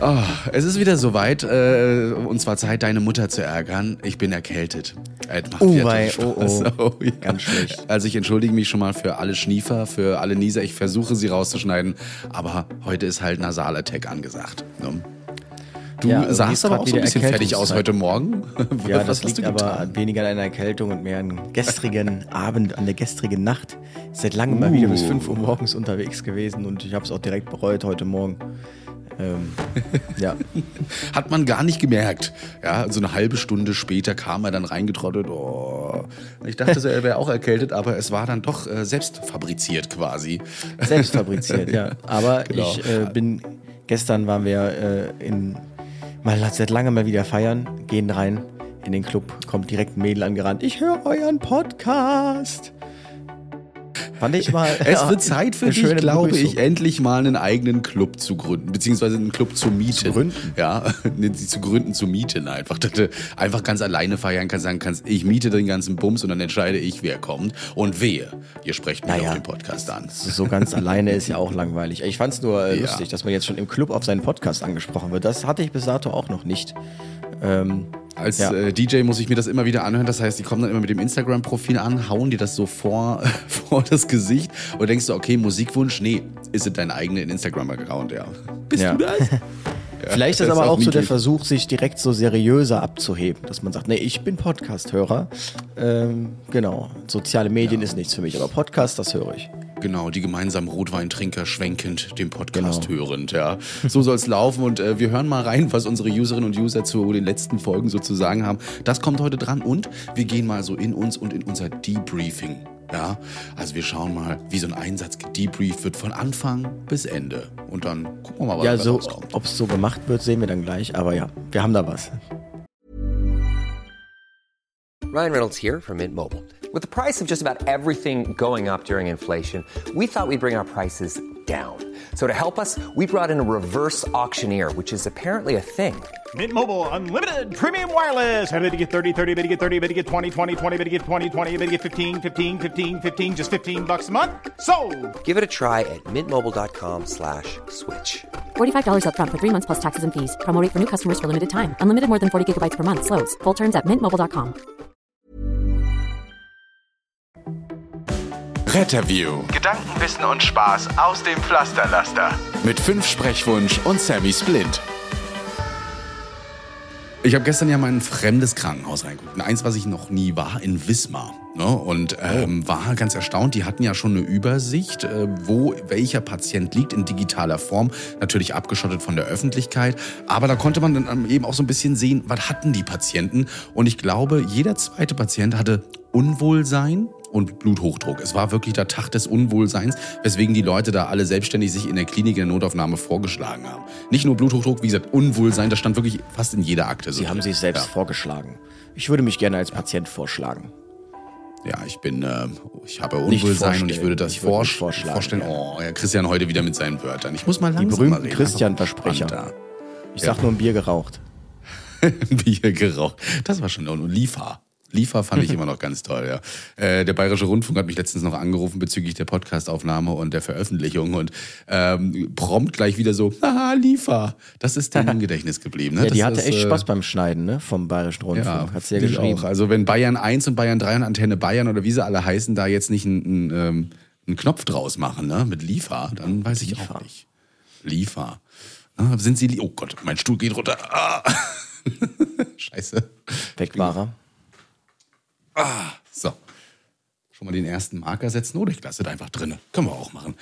Oh, es ist wieder soweit, äh, und zwar Zeit, deine Mutter zu ärgern. Ich bin erkältet. Äh, oh, wei, oh, oh. oh ja. Ganz schlecht. Also ich entschuldige mich schon mal für alle Schniefer, für alle Nieser. Ich versuche sie rauszuschneiden, aber heute ist halt Nasalattack angesagt. Ne? Du ja, sahst aber auch so ein bisschen fertig aus heute Morgen. Ja, das liegt aber weniger an einer Erkältung und mehr an gestrigen Abend, an der gestrigen Nacht. Seit langem uh. mal wieder bis 5 Uhr morgens unterwegs gewesen und ich habe es auch direkt bereut heute Morgen. Ähm, ja. Hat man gar nicht gemerkt. Ja, so eine halbe Stunde später kam er dann reingetrottet. Oh. Ich dachte, er wäre auch erkältet, aber es war dann doch äh, selbst fabriziert quasi. Selbst fabriziert, ja. Aber genau. ich äh, bin, gestern waren wir äh, in, mal seit langem mal wieder feiern, gehen rein in den Club, kommt direkt ein Mädel angerannt. Ich höre euren Podcast. Fand ich mal. Es wird Zeit für dich, glaube Begrüßung. ich, endlich mal einen eigenen Club zu gründen, beziehungsweise einen Club zu mieten. Zu gründen? Ja, zu gründen, zu mieten einfach. Dass du einfach ganz alleine feiern kannst, sagen kannst, ich miete den ganzen Bums und dann entscheide ich, wer kommt und wehe. Ihr sprecht mir naja, auf den Podcast an. So ganz alleine ist ja auch langweilig. Ich fand es nur äh, ja. lustig, dass man jetzt schon im Club auf seinen Podcast angesprochen wird. Das hatte ich bis dato auch noch nicht. Ähm, als ja. äh, DJ muss ich mir das immer wieder anhören. Das heißt, die kommen dann immer mit dem Instagram-Profil an, hauen dir das so vor, vor das Gesicht und denkst du, okay, Musikwunsch? Nee, ist es dein eigener Instagram-Account, ja. Bist ja. du das? Vielleicht ist das aber auch, auch so der Versuch, sich direkt so seriöser abzuheben, dass man sagt, nee, ich bin Podcast-Hörer. Ähm, genau, soziale Medien ja. ist nichts für mich, aber Podcast, das höre ich. Genau, die gemeinsamen Rotweintrinker schwenkend den Podcast genau. hörend, ja. So soll es laufen und äh, wir hören mal rein, was unsere Userinnen und User zu den letzten Folgen so zu sagen haben. Das kommt heute dran und wir gehen mal so in uns und in unser Debriefing. Ja, also wir schauen mal, wie so ein Einsatz gedebrieft wird von Anfang bis Ende. Und dann gucken wir mal, was ja, so, ob es so gemacht wird, sehen wir dann gleich. Aber ja, wir haben da was. Ryan Reynolds here from Mint Mobile. With the price of just about everything going up during inflation, we thought we'd bring our prices down. So to help us, we brought in a reverse auctioneer, which is apparently a thing. Mint Mobile unlimited premium wireless. Ready to get 30, 30, bit to get 30, bit to get 20, 20, 20, bit to get 20, 20, bit to get 15, 15, 15, 15 just 15 bucks a month. So, Give it a try at mintmobile.com/switch. slash $45 up front for 3 months plus taxes and fees. Promo for new customers for limited time. Unlimited more than 40 gigabytes per month slows. Full terms at mintmobile.com. Retterview. Gedanken, Wissen und Spaß aus dem Pflasterlaster. Mit 5 Sprechwunsch und Sammy Splint. Ich habe gestern ja mal ein fremdes Krankenhaus reingeguckt. Eins, was ich noch nie war, in Wismar. Ne? Und ähm, oh. war ganz erstaunt. Die hatten ja schon eine Übersicht, äh, wo welcher Patient liegt in digitaler Form. Natürlich abgeschottet von der Öffentlichkeit. Aber da konnte man dann eben auch so ein bisschen sehen, was hatten die Patienten. Und ich glaube, jeder zweite Patient hatte Unwohlsein, und Bluthochdruck. Es war wirklich der Tag des Unwohlseins, weswegen die Leute da alle selbstständig sich in der Klinik in der Notaufnahme vorgeschlagen haben. Nicht nur Bluthochdruck, wie gesagt, Unwohlsein, das stand wirklich fast in jeder Akte. Sie haben sich selbst ja. vorgeschlagen. Ich würde mich gerne als Patient vorschlagen. Ja, ich bin, äh, ich habe Unwohlsein und ich würde das ich würde vorschlagen. vorstellen. Oh, ja, Christian heute wieder mit seinen Wörtern. Ich muss mal langsam Die berühmten Christian-Versprecher. Ich sag ja. nur ein Bier geraucht. Bier geraucht. Das war schon und Liefer. Liefer fand ich immer noch ganz toll, ja. Äh, der Bayerische Rundfunk hat mich letztens noch angerufen bezüglich der Podcastaufnahme und der Veröffentlichung und ähm, prompt gleich wieder so, haha, Liefer. Das ist dann im Gedächtnis geblieben. Ne? Ja, die das hatte ist, echt Spaß beim Schneiden, ne? Vom Bayerischen Rundfunk. Ja, hat sie ja geschrieben. Auch. Also wenn Bayern 1 und Bayern 3 und Antenne Bayern oder wie sie alle heißen, da jetzt nicht einen, einen, einen Knopf draus machen, ne? Mit Liefer, dann weiß ich Liefer. auch nicht. Liefer. Ah, sind sie, oh Gott, mein Stuhl geht runter. Ah. Scheiße. Weg war er. Ah, so. Schon mal den ersten Marker setzen oder ich lasse das einfach drin. Können wir auch machen.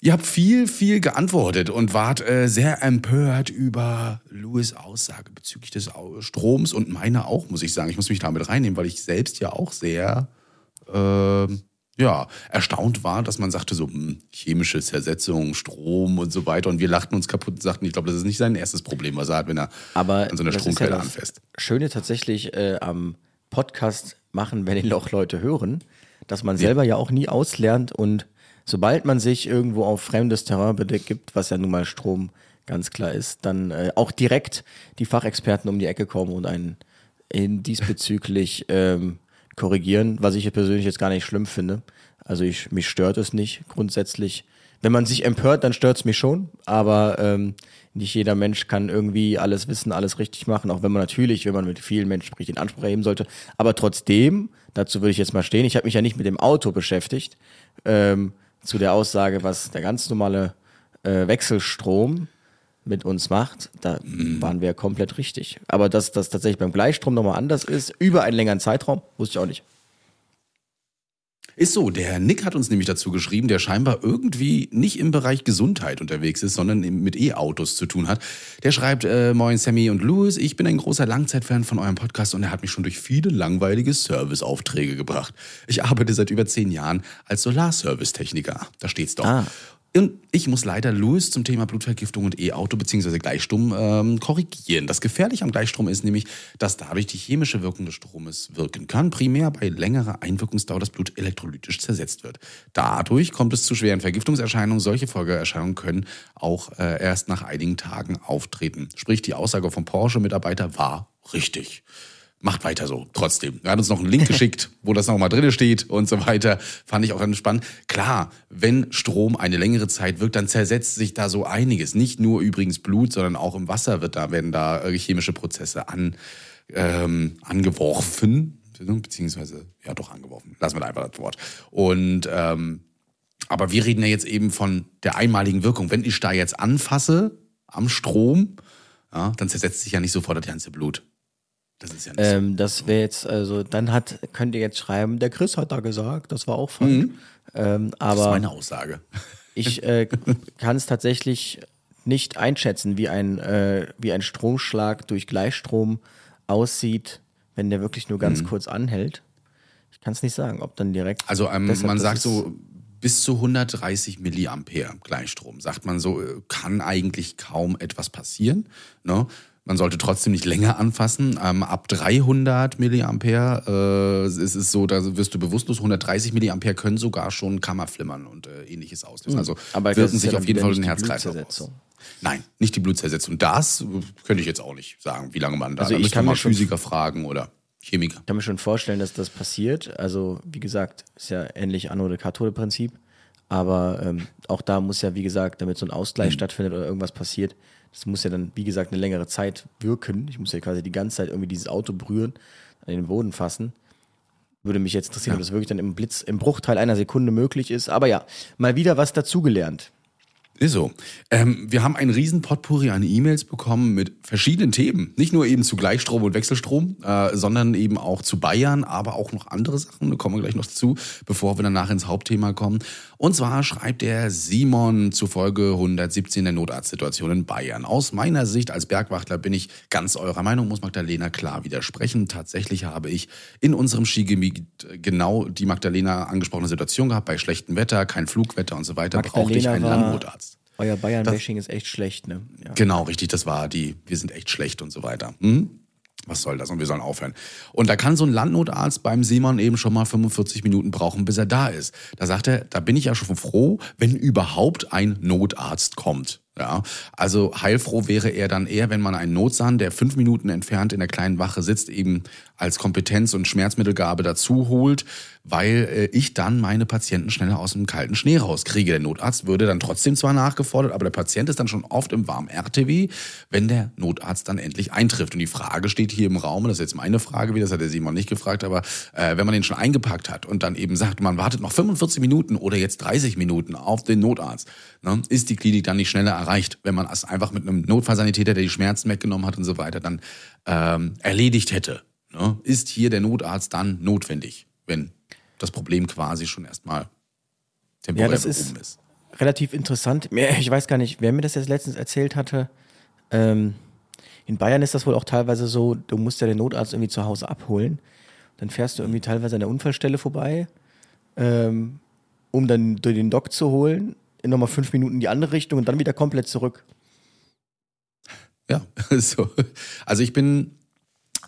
Ihr habt viel, viel geantwortet und wart äh, sehr empört über Louis Aussage bezüglich des Stroms und meine auch, muss ich sagen. Ich muss mich damit reinnehmen, weil ich selbst ja auch sehr äh, ja, erstaunt war, dass man sagte so hm, chemische Zersetzung, Strom und so weiter und wir lachten uns kaputt und sagten, ich glaube, das ist nicht sein erstes Problem, was er hat, wenn er Aber an so einer Stromquelle ja anfasst. Schöne tatsächlich äh, am Podcast machen, wenn ihn auch Leute hören, dass man selber ja auch nie auslernt und sobald man sich irgendwo auf fremdes Terrain begibt, was ja nun mal Strom ganz klar ist, dann äh, auch direkt die Fachexperten um die Ecke kommen und einen in diesbezüglich ähm, korrigieren, was ich persönlich jetzt gar nicht schlimm finde. Also ich, mich stört es nicht grundsätzlich, wenn man sich empört, dann stört's mich schon, aber ähm, nicht jeder Mensch kann irgendwie alles wissen, alles richtig machen, auch wenn man natürlich, wenn man mit vielen Menschen spricht, den Anspruch erheben sollte. Aber trotzdem, dazu würde ich jetzt mal stehen, ich habe mich ja nicht mit dem Auto beschäftigt, ähm, zu der Aussage, was der ganz normale äh, Wechselstrom mit uns macht, da waren wir komplett richtig. Aber dass das tatsächlich beim Gleichstrom nochmal anders ist, über einen längeren Zeitraum, wusste ich auch nicht. Ist so, der Nick hat uns nämlich dazu geschrieben, der scheinbar irgendwie nicht im Bereich Gesundheit unterwegs ist, sondern mit E-Autos zu tun hat. Der schreibt, äh, moin Sammy und Louis, ich bin ein großer Langzeitfan von eurem Podcast und er hat mich schon durch viele langweilige Serviceaufträge gebracht. Ich arbeite seit über zehn Jahren als Solarservice-Techniker. Da steht's doch. Ah. Und ich muss leider Louis zum Thema Blutvergiftung und E-Auto bzw. Gleichstrom ähm, korrigieren. Das Gefährliche am Gleichstrom ist nämlich, dass dadurch die chemische Wirkung des Stromes wirken kann, primär bei längerer Einwirkungsdauer das Blut elektrolytisch zersetzt wird. Dadurch kommt es zu schweren Vergiftungserscheinungen. Solche Folgeerscheinungen können auch äh, erst nach einigen Tagen auftreten. Sprich, die Aussage vom Porsche-Mitarbeiter war richtig macht weiter so, trotzdem. Er hat uns noch einen Link geschickt, wo das nochmal drin steht und so weiter. Fand ich auch ganz spannend. Klar, wenn Strom eine längere Zeit wirkt, dann zersetzt sich da so einiges. Nicht nur übrigens Blut, sondern auch im Wasser wird da, werden da äh, chemische Prozesse an, ähm, angeworfen. Beziehungsweise, ja doch angeworfen. Lassen wir da einfach das Wort. Und ähm, aber wir reden ja jetzt eben von der einmaligen Wirkung. Wenn ich da jetzt anfasse am Strom, ja, dann zersetzt sich ja nicht sofort das ganze Blut. Das ist ja nicht so. Ähm, das wäre jetzt, also dann hat, könnt ihr jetzt schreiben, der Chris hat da gesagt, das war auch falsch. Ähm, Das ist aber meine Aussage. ich äh, kann es tatsächlich nicht einschätzen, wie ein, äh, wie ein Stromschlag durch Gleichstrom aussieht, wenn der wirklich nur ganz kurz anhält. Ich kann es nicht sagen, ob dann direkt. Mhm. Also ähm, Deshalb, man sagt so bis zu 130 Milliampere Gleichstrom. Sagt man so, äh, kann eigentlich kaum etwas passieren. Ne? Man sollte trotzdem nicht länger anfassen. Ähm, ab 300 Milliampere äh, ist es so, da wirst du bewusstlos. 130 Milliampere können sogar schon Kammerflimmern und äh, ähnliches auslösen. Also Hm. Aber das wirken ja sich dann auf jeden Fall den Herzkreislauf aus. Nein, nicht die Blutzersetzung. Das könnte ich jetzt auch nicht sagen, wie lange man da. Also da ich kann mal Physiker fragen oder Chemiker. Ich kann mir schon vorstellen, dass das passiert. Also, wie gesagt, ist ja ähnlich Anode-Kathode-Prinzip. Aber ähm, auch da muss ja, wie gesagt, damit so ein Ausgleich stattfindet oder irgendwas passiert, das muss ja dann, wie gesagt, eine längere Zeit wirken. Ich muss ja quasi die ganze Zeit irgendwie dieses Auto berühren, an den Boden fassen. Würde mich jetzt interessieren, ob das wirklich dann im Blitz, im Bruchteil einer Sekunde möglich ist. Aber ja, mal wieder was dazugelernt. Ist so. Ähm, wir haben einen riesen Potpourri an E-Mails bekommen mit verschiedenen Themen. Nicht nur eben zu Gleichstrom und Wechselstrom, äh, sondern eben auch zu Bayern, aber auch noch andere Sachen. Da kommen wir gleich noch dazu, bevor wir danach ins Hauptthema kommen. Und zwar schreibt der Simon zu Folge 117 der Notarztsituation in Bayern. Aus meiner Sicht als Bergwachtler bin ich ganz eurer Meinung, muss Magdalena klar widersprechen. Tatsächlich habe ich in unserem Skigebiet genau die Magdalena angesprochene Situation gehabt. Bei schlechtem Wetter, kein Flugwetter und so weiter, brauchte ich einen Landnotarzt. Euer Bayern-Bashing ist echt schlecht, ne? Ja. Genau, richtig, das war die, wir sind echt schlecht und so weiter. Hm? Was soll das? Und wir sollen aufhören. Und da kann so ein Landnotarzt beim Simon eben schon mal 45 Minuten brauchen, bis er da ist. Da sagt er, da bin ich ja schon froh, wenn überhaupt ein Notarzt kommt. Ja, also heilfroh wäre er dann eher, wenn man einen Notsahn, der fünf Minuten entfernt in der kleinen Wache sitzt, eben als Kompetenz- und Schmerzmittelgabe dazu holt, weil äh, ich dann meine Patienten schneller aus dem kalten Schnee rauskriege. Der Notarzt würde dann trotzdem zwar nachgefordert, aber der Patient ist dann schon oft im warmen RTW, wenn der Notarzt dann endlich eintrifft. Und die Frage steht hier im Raum, und das ist jetzt meine Frage, wie das hat der Simon nicht gefragt, aber äh, wenn man den schon eingepackt hat und dann eben sagt, man wartet noch 45 Minuten oder jetzt 30 Minuten auf den Notarzt, ne, ist die Klinik dann nicht schneller erreicht, wenn man es einfach mit einem Notfallsanitäter, der die Schmerzen weggenommen hat und so weiter, dann ähm, erledigt hätte. Ne? Ist hier der Notarzt dann notwendig, wenn das Problem quasi schon erstmal temporär Ja, das ist- ist? relativ interessant. Ich weiß gar nicht, wer mir das jetzt letztens erzählt hatte. Ähm, in Bayern ist das wohl auch teilweise so, du musst ja den Notarzt irgendwie zu Hause abholen. Dann fährst du irgendwie teilweise an der Unfallstelle vorbei, ähm, um dann den Doc zu holen, in nochmal fünf Minuten in die andere Richtung und dann wieder komplett zurück. Ja, so. Also ich bin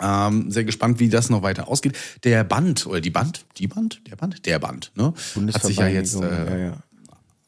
ähm, sehr gespannt, wie das noch weiter ausgeht. Der Band oder die Band, die Band, der Band, der Band, ne? Hat sich ja jetzt, äh, ja, ja.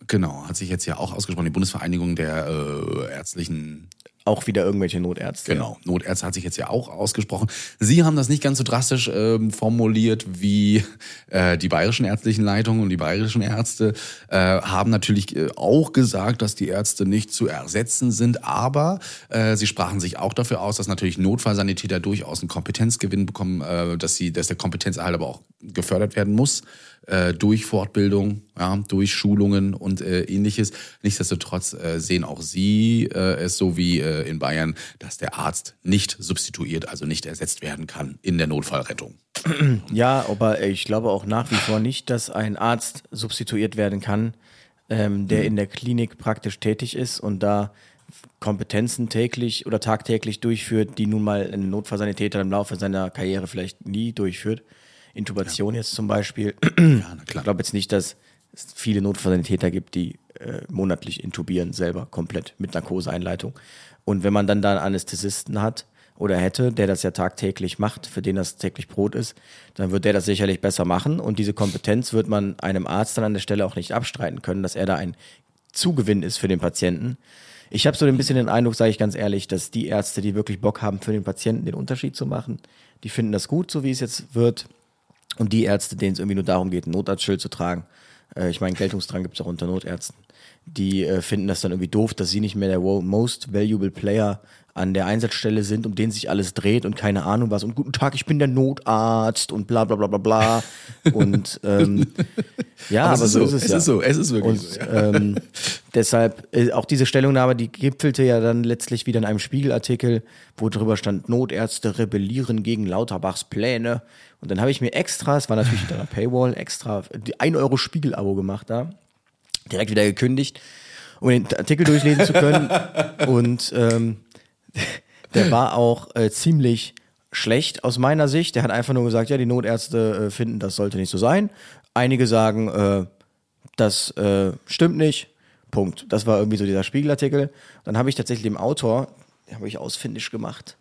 genau, hat sich jetzt ja auch ausgesprochen, die Bundesvereinigung der äh, ärztlichen auch wieder irgendwelche Notärzte. Genau, Notärzte hat sich jetzt ja auch ausgesprochen. Sie haben das nicht ganz so drastisch ähm, formuliert wie äh, die bayerischen ärztlichen Leitungen und die bayerischen Ärzte äh, haben natürlich äh, auch gesagt, dass die Ärzte nicht zu ersetzen sind, aber äh, sie sprachen sich auch dafür aus, dass natürlich Notfallsanitäter durchaus einen Kompetenzgewinn bekommen, äh, dass sie, dass der Kompetenzerhalt aber auch gefördert werden muss äh, durch Fortbildung, ja, durch Schulungen und äh, ähnliches. Nichtsdestotrotz äh, sehen auch Sie äh, es so wie äh, in Bayern, dass der Arzt nicht substituiert, also nicht ersetzt werden kann in der Notfallrettung. Ja, aber ich glaube auch nach wie vor nicht, dass ein Arzt substituiert werden kann, ähm, der in der Klinik praktisch tätig ist und da Kompetenzen täglich oder tagtäglich durchführt, die nun mal ein Notfallsanitäter im Laufe seiner Karriere vielleicht nie durchführt. Intubation jetzt zum Beispiel. Ja, Ich glaube jetzt nicht, dass es viele Notfallsanitäter gibt, die äh, monatlich intubieren, selber komplett mit Narkoseeinleitung. Und wenn man dann da einen Anästhesisten hat oder hätte, der das ja tagtäglich macht, für den das täglich Brot ist, dann wird der das sicherlich besser machen. Und diese Kompetenz wird man einem Arzt dann an der Stelle auch nicht abstreiten können, dass er da ein Zugewinn ist für den Patienten. Ich habe so ein bisschen den Eindruck, sage ich ganz ehrlich, dass die Ärzte, die wirklich Bock haben, für den Patienten den Unterschied zu machen, die finden das gut, so wie es jetzt wird. Und die Ärzte, denen es irgendwie nur darum geht, ein Notarztschild zu tragen, äh, ich meine, Geltungsdrang gibt es auch unter Notärzten, die äh, finden das dann irgendwie doof, dass sie nicht mehr der most valuable Player an der Einsatzstelle sind, um den sich alles dreht und keine Ahnung was und guten Tag, ich bin der Notarzt und bla bla bla bla bla. Und ähm, ja, aber, es ist so, ist es, es ja. ist so, es ist wirklich und, so, ja. ähm, deshalb, äh, auch diese Stellungnahme, die gipfelte ja dann letztlich wieder in einem Spiegelartikel, wo drüber stand, Notärzte rebellieren gegen Lauterbachs Pläne. Und dann habe ich mir extra, es war natürlich hinter einer Paywall, extra die 1 Euro Spiegel-Abo gemacht da, direkt wieder gekündigt, um den Artikel durchlesen zu können. Und ähm, der war auch äh, ziemlich schlecht aus meiner Sicht. Der hat einfach nur gesagt, ja, die Notärzte äh, finden, das sollte nicht so sein. Einige sagen, äh, das äh, stimmt nicht. Punkt. Das war irgendwie so dieser Spiegelartikel. Dann habe ich tatsächlich dem Autor, den habe ich ausfindig gemacht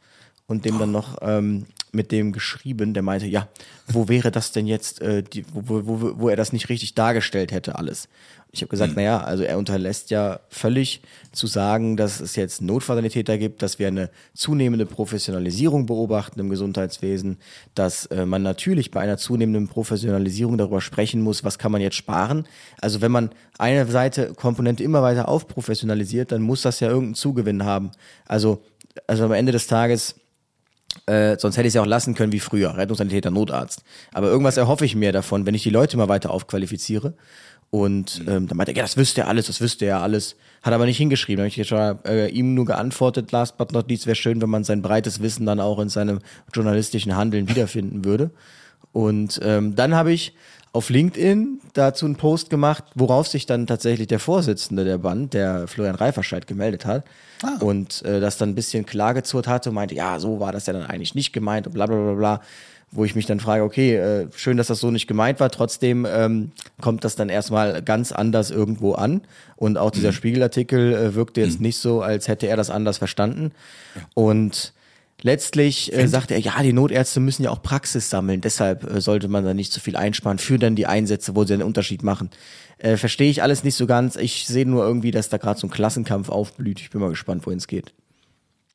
und dem dann noch ähm, mit dem geschrieben, der meinte, ja, wo wäre das denn jetzt, äh, die, wo, wo, wo, wo er das nicht richtig dargestellt hätte, alles. Ich habe gesagt, naja, also er unterlässt ja völlig zu sagen, dass es jetzt Notfallsanitäter gibt, dass wir eine zunehmende Professionalisierung beobachten im Gesundheitswesen, dass äh, man natürlich bei einer zunehmenden Professionalisierung darüber sprechen muss, was kann man jetzt sparen. Also wenn man eine Seite Komponente immer weiter aufprofessionalisiert, dann muss das ja irgendeinen Zugewinn haben. Also, also am Ende des Tages äh, sonst hätte ich es ja auch lassen können wie früher, Rettungssanitäter, Notarzt. Aber irgendwas erhoffe ich mir davon, wenn ich die Leute mal weiter aufqualifiziere. Und ähm, dann meinte er, ja, das wüsste er alles, das wüsste er alles. Hat aber nicht hingeschrieben. Da habe ich schon, äh, ihm nur geantwortet, last but not least, wäre schön, wenn man sein breites Wissen dann auch in seinem journalistischen Handeln wiederfinden würde. Und ähm, dann habe ich auf LinkedIn dazu einen Post gemacht, worauf sich dann tatsächlich der Vorsitzende der Band, der Florian Reiferscheid, gemeldet hat. Und äh, das dann ein bisschen klargezurrt hatte und meinte, ja, so war das ja dann eigentlich nicht gemeint und bla bla bla bla. Wo ich mich dann frage, okay, äh, schön, dass das so nicht gemeint war, trotzdem ähm, kommt das dann erstmal ganz anders irgendwo an. Und auch dieser Spiegelartikel äh, wirkte jetzt nicht so, als hätte er das anders verstanden. Und Letztlich äh, sagte er, ja, die Notärzte müssen ja auch Praxis sammeln, deshalb äh, sollte man da nicht so viel einsparen für dann die Einsätze, wo sie einen Unterschied machen. Äh, Verstehe ich alles nicht so ganz. Ich sehe nur irgendwie, dass da gerade so ein Klassenkampf aufblüht. Ich bin mal gespannt, wohin es geht.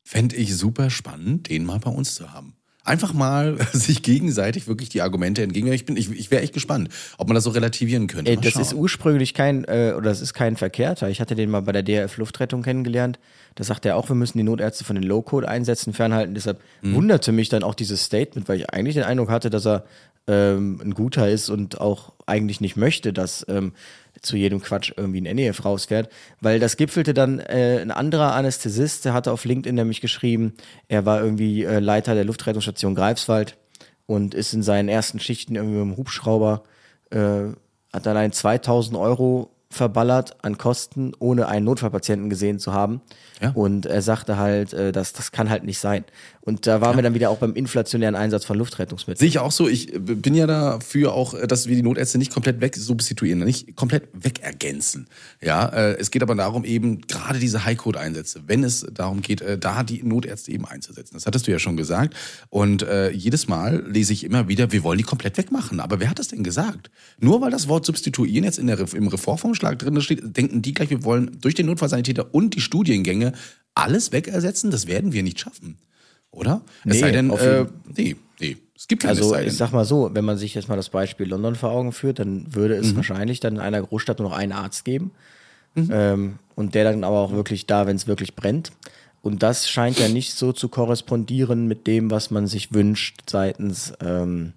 Fände ich super spannend, den mal bei uns zu haben. Einfach mal sich gegenseitig wirklich die Argumente entgegen. Ich bin, ich, ich wäre echt gespannt, ob man das so relativieren könnte. Mal das schauen. ist ursprünglich kein, äh, oder das ist kein Verkehrter. Ich hatte den mal bei der DRF Luftrettung kennengelernt. Da sagt er auch, wir müssen die Notärzte von den Low-Code-Einsätzen fernhalten. Deshalb Mhm. wunderte mich dann auch dieses Statement, weil ich eigentlich den Eindruck hatte, dass er ähm, ein guter ist und auch eigentlich nicht möchte, dass ähm, zu jedem Quatsch irgendwie ein NEF rausfährt. Weil das gipfelte dann äh, ein anderer Anästhesist, der hatte auf LinkedIn nämlich geschrieben, er war irgendwie äh, Leiter der Luftrettungsstation Greifswald und ist in seinen ersten Schichten irgendwie mit dem Hubschrauber äh, hat allein 2000 Euro verballert an Kosten, ohne einen Notfallpatienten gesehen zu haben. Ja. Und er sagte halt, äh, das, das kann halt nicht sein. Und da waren wir dann wieder auch beim inflationären Einsatz von Luftrettungsmitteln. Sehe ich auch so. Ich äh, bin ja dafür auch, äh, dass wir die Notärzte nicht komplett wegsubstituieren, nicht komplett wegergänzen. Ja, äh, es geht aber darum eben gerade diese High-Code-Einsätze, wenn es darum geht, da die Notärzte eben einzusetzen. Das hattest du ja schon gesagt. Und äh, jedes Mal lese ich immer wieder, wir wollen die komplett wegmachen. Aber wer hat das denn gesagt? Nur weil das Wort substituieren jetzt in der, im Reformvorschlag drin steht, denken die gleich, wir wollen durch den Notfallsanitäter und die Studiengänge alles wegersetzen, das werden wir nicht schaffen. Oder? Es sei denn, äh, nee, nee. Es gibt keine es Also ich sag mal so, wenn man sich jetzt mal das Beispiel London vor Augen führt, dann würde es wahrscheinlich dann in einer Großstadt nur noch einen Arzt geben. Ähm, und der dann aber auch wirklich da, wenn es wirklich brennt. Und das scheint ja nicht so zu korrespondieren mit dem, was man sich wünscht seitens ähm,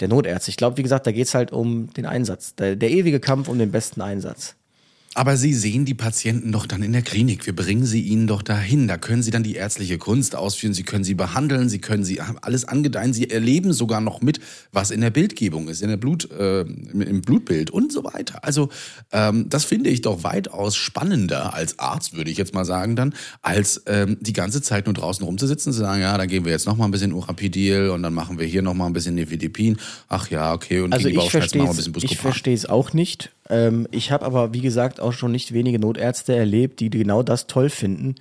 der Notärzte. Ich glaube, wie gesagt, da geht's halt um den Einsatz. Der, der ewige Kampf um den besten Einsatz. Aber Sie sehen die Patienten doch dann in der Klinik. Wir bringen sie Ihnen doch dahin. Da können Sie dann die ärztliche Kunst ausführen. Sie können sie behandeln. Sie können sie alles angedeihen. Sie erleben sogar noch mit, was in der Bildgebung ist, in der Blut, äh, im Blutbild und so weiter. Also ähm, das finde ich doch weitaus spannender als Arzt, würde ich jetzt mal sagen dann, als ähm, die ganze Zeit nur draußen rumzusitzen, zu sagen, ja, dann geben wir jetzt noch mal ein bisschen Urapidil und dann machen wir hier noch mal ein bisschen Nifedipin. Ach ja, okay. Und Also gegen die ich Bauchschmerzen machen wir ein bisschen ich Buscopan. verstehe es auch nicht. Ähm, ich habe aber, wie gesagt, auch schon nicht wenige Notärzte erlebt, die genau das toll finden.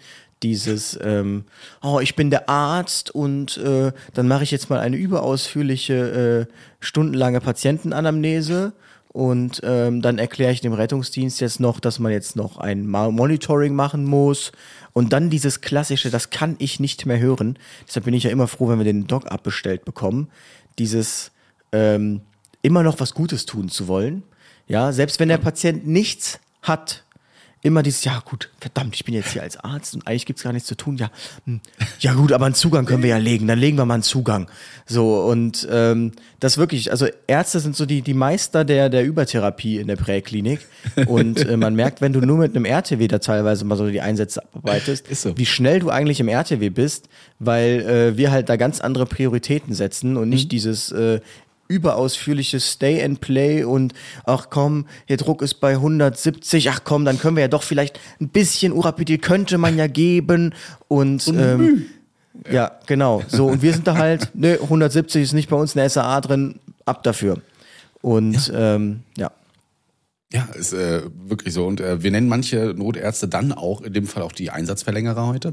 Dieses, ähm, oh, ich bin der Arzt und äh, dann mache ich jetzt mal eine überausführliche, äh, stundenlange Patientenanamnese und ähm, dann erkläre ich dem Rettungsdienst jetzt noch, dass man jetzt noch ein Monitoring machen muss und dann dieses klassische, das kann ich nicht mehr hören. Deshalb bin ich ja immer froh, wenn wir den Doc abbestellt bekommen. Dieses ähm, immer noch was Gutes tun zu wollen. Ja, selbst wenn der Patient nichts hat, immer dieses, ja gut, verdammt, ich bin jetzt hier als Arzt und eigentlich gibt's gar nichts zu tun. Ja, hm, ja gut, aber einen Zugang können wir ja legen, dann legen wir mal einen Zugang. So, und ähm, das wirklich, also Ärzte sind so die, die Meister der, der Übertherapie in der Präklinik. Und äh, man merkt, wenn du nur mit einem RTW da teilweise mal so die Einsätze abarbeitest, so. wie schnell du eigentlich im RTW bist, weil äh, wir halt da ganz andere Prioritäten setzen und nicht dieses äh, überausführliches Stay and Play und ach komm, der Druck ist bei 170, ach komm, dann können wir ja doch vielleicht ein bisschen Urapidil könnte man ja geben und ähm, ja, genau. So, und wir sind da halt, ne, 170 ist nicht bei uns in der SAA drin, ab dafür. Und ja, ähm, ja. Ja, ist äh, wirklich so. Und äh, wir nennen manche Notärzte dann auch, in dem Fall auch die Einsatzverlängerer heute.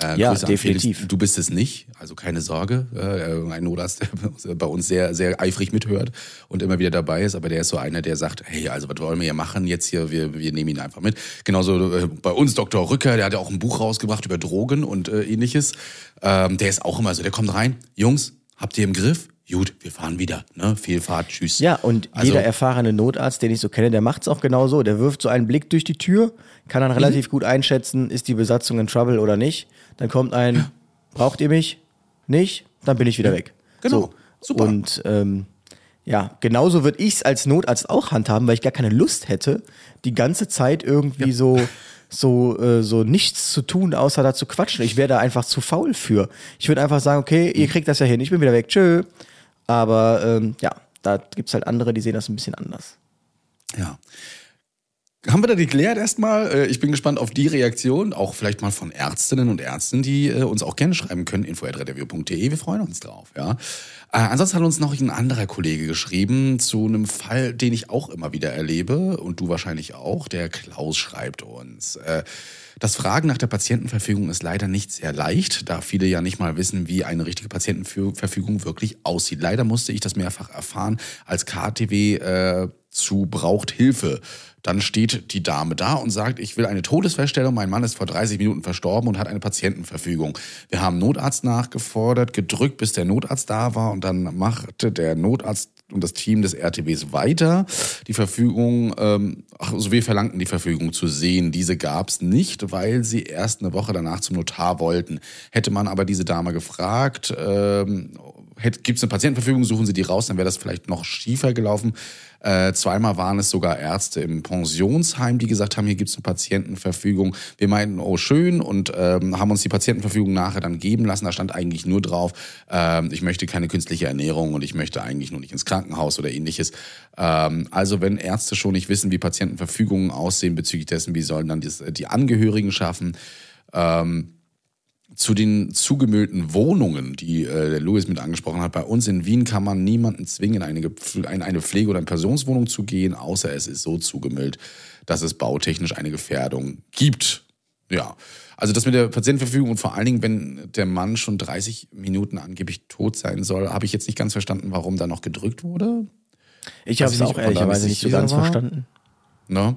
Ja, äh, Ja, definitiv. Felix. Du bist es nicht, also keine Sorge. Äh, ein Notarzt, der bei uns sehr, sehr eifrig mithört und immer wieder dabei ist, aber der ist so einer, der sagt, hey, also was wollen wir hier machen jetzt hier, wir, wir nehmen ihn einfach mit. Genauso äh, bei uns Dr. Rücker, der hat ja auch ein Buch rausgebracht über Drogen und äh, ähnliches. Ähm, der ist auch immer so, der kommt rein, Jungs, habt ihr im Griff? Gut, wir fahren wieder, ne? Viel Fahrt, tschüss. Ja, und Also- jeder erfahrene Notarzt, den ich so kenne, der macht's auch genau so. Der wirft so einen Blick durch die Tür, kann dann relativ gut einschätzen, ist die Besatzung in Trouble oder nicht. Dann kommt ein, braucht ihr mich? Nicht? Dann bin ich wieder weg. Genau. So. Super. Und ähm, ja, genauso würde ich's als Notarzt auch handhaben, weil ich gar keine Lust hätte, die ganze Zeit irgendwie so so äh, so nichts zu tun, außer da zu quatschen. Ich wäre da einfach zu faul für. Ich würde einfach sagen, okay, ihr kriegt das ja hin, ich bin wieder weg, tschö. Aber ähm, ja, da gibt's halt andere, die sehen das ein bisschen anders. Ja. Haben wir das geklärt erstmal? Äh, Ich bin gespannt auf die Reaktion, auch vielleicht mal von Ärztinnen und Ärzten, die äh, uns auch gerne schreiben können, info.redreview.de. Wir freuen uns drauf, ja. Äh, ansonsten hat uns noch ein anderer Kollege geschrieben zu einem Fall, den ich auch immer wieder erlebe und du wahrscheinlich auch. Der Klaus schreibt uns. Äh, das Fragen nach der Patientenverfügung ist leider nicht sehr leicht, da viele ja nicht mal wissen, wie eine richtige Patientenverfügung wirklich aussieht. Leider musste ich das mehrfach erfahren, als KTW äh, zu braucht Hilfe. Dann steht die Dame da und sagt, ich will eine Todesfeststellung, mein Mann ist vor 30 Minuten verstorben und hat eine Patientenverfügung. Wir haben Notarzt nachgefordert, gedrückt, bis der Notarzt da war und dann machte der Notarzt und das Team des RTWs weiter. Die Verfügung, ähm, ach, also wir verlangten die Verfügung zu sehen. Diese gab's nicht, weil sie erst eine Woche danach zum Notar wollten. Hätte man aber diese Dame gefragt, ähm, gibt es eine Patientenverfügung, suchen Sie die raus, dann wäre das vielleicht noch schiefer gelaufen. Äh, zweimal waren es sogar Ärzte im Pensionsheim, die gesagt haben, hier gibt es eine Patientenverfügung. Wir meinten, oh schön, und ähm, haben uns die Patientenverfügung nachher dann geben lassen. Da stand eigentlich nur drauf, ähm, ich möchte keine künstliche Ernährung und ich möchte eigentlich nur nicht ins Krankenhaus oder ähnliches. Ähm, also wenn Ärzte schon nicht wissen, wie Patientenverfügungen aussehen bezüglich dessen, wie sollen dann das, die Angehörigen schaffen, ähm, zu den zugemüllten Wohnungen, die äh, der Louis mit angesprochen hat. Bei uns in Wien kann man niemanden zwingen, in eine, in eine Pflege- oder eine Pensionswohnung zu gehen, außer es ist so zugemüllt, dass es bautechnisch eine Gefährdung gibt. Ja, also das mit der Patientenverfügung und vor allen Dingen, wenn der Mann schon 30 Minuten angeblich tot sein soll, habe ich jetzt nicht ganz verstanden, warum da noch gedrückt wurde. Ich habe es auch ehrlicherweise nicht so ganz war. verstanden. Ne?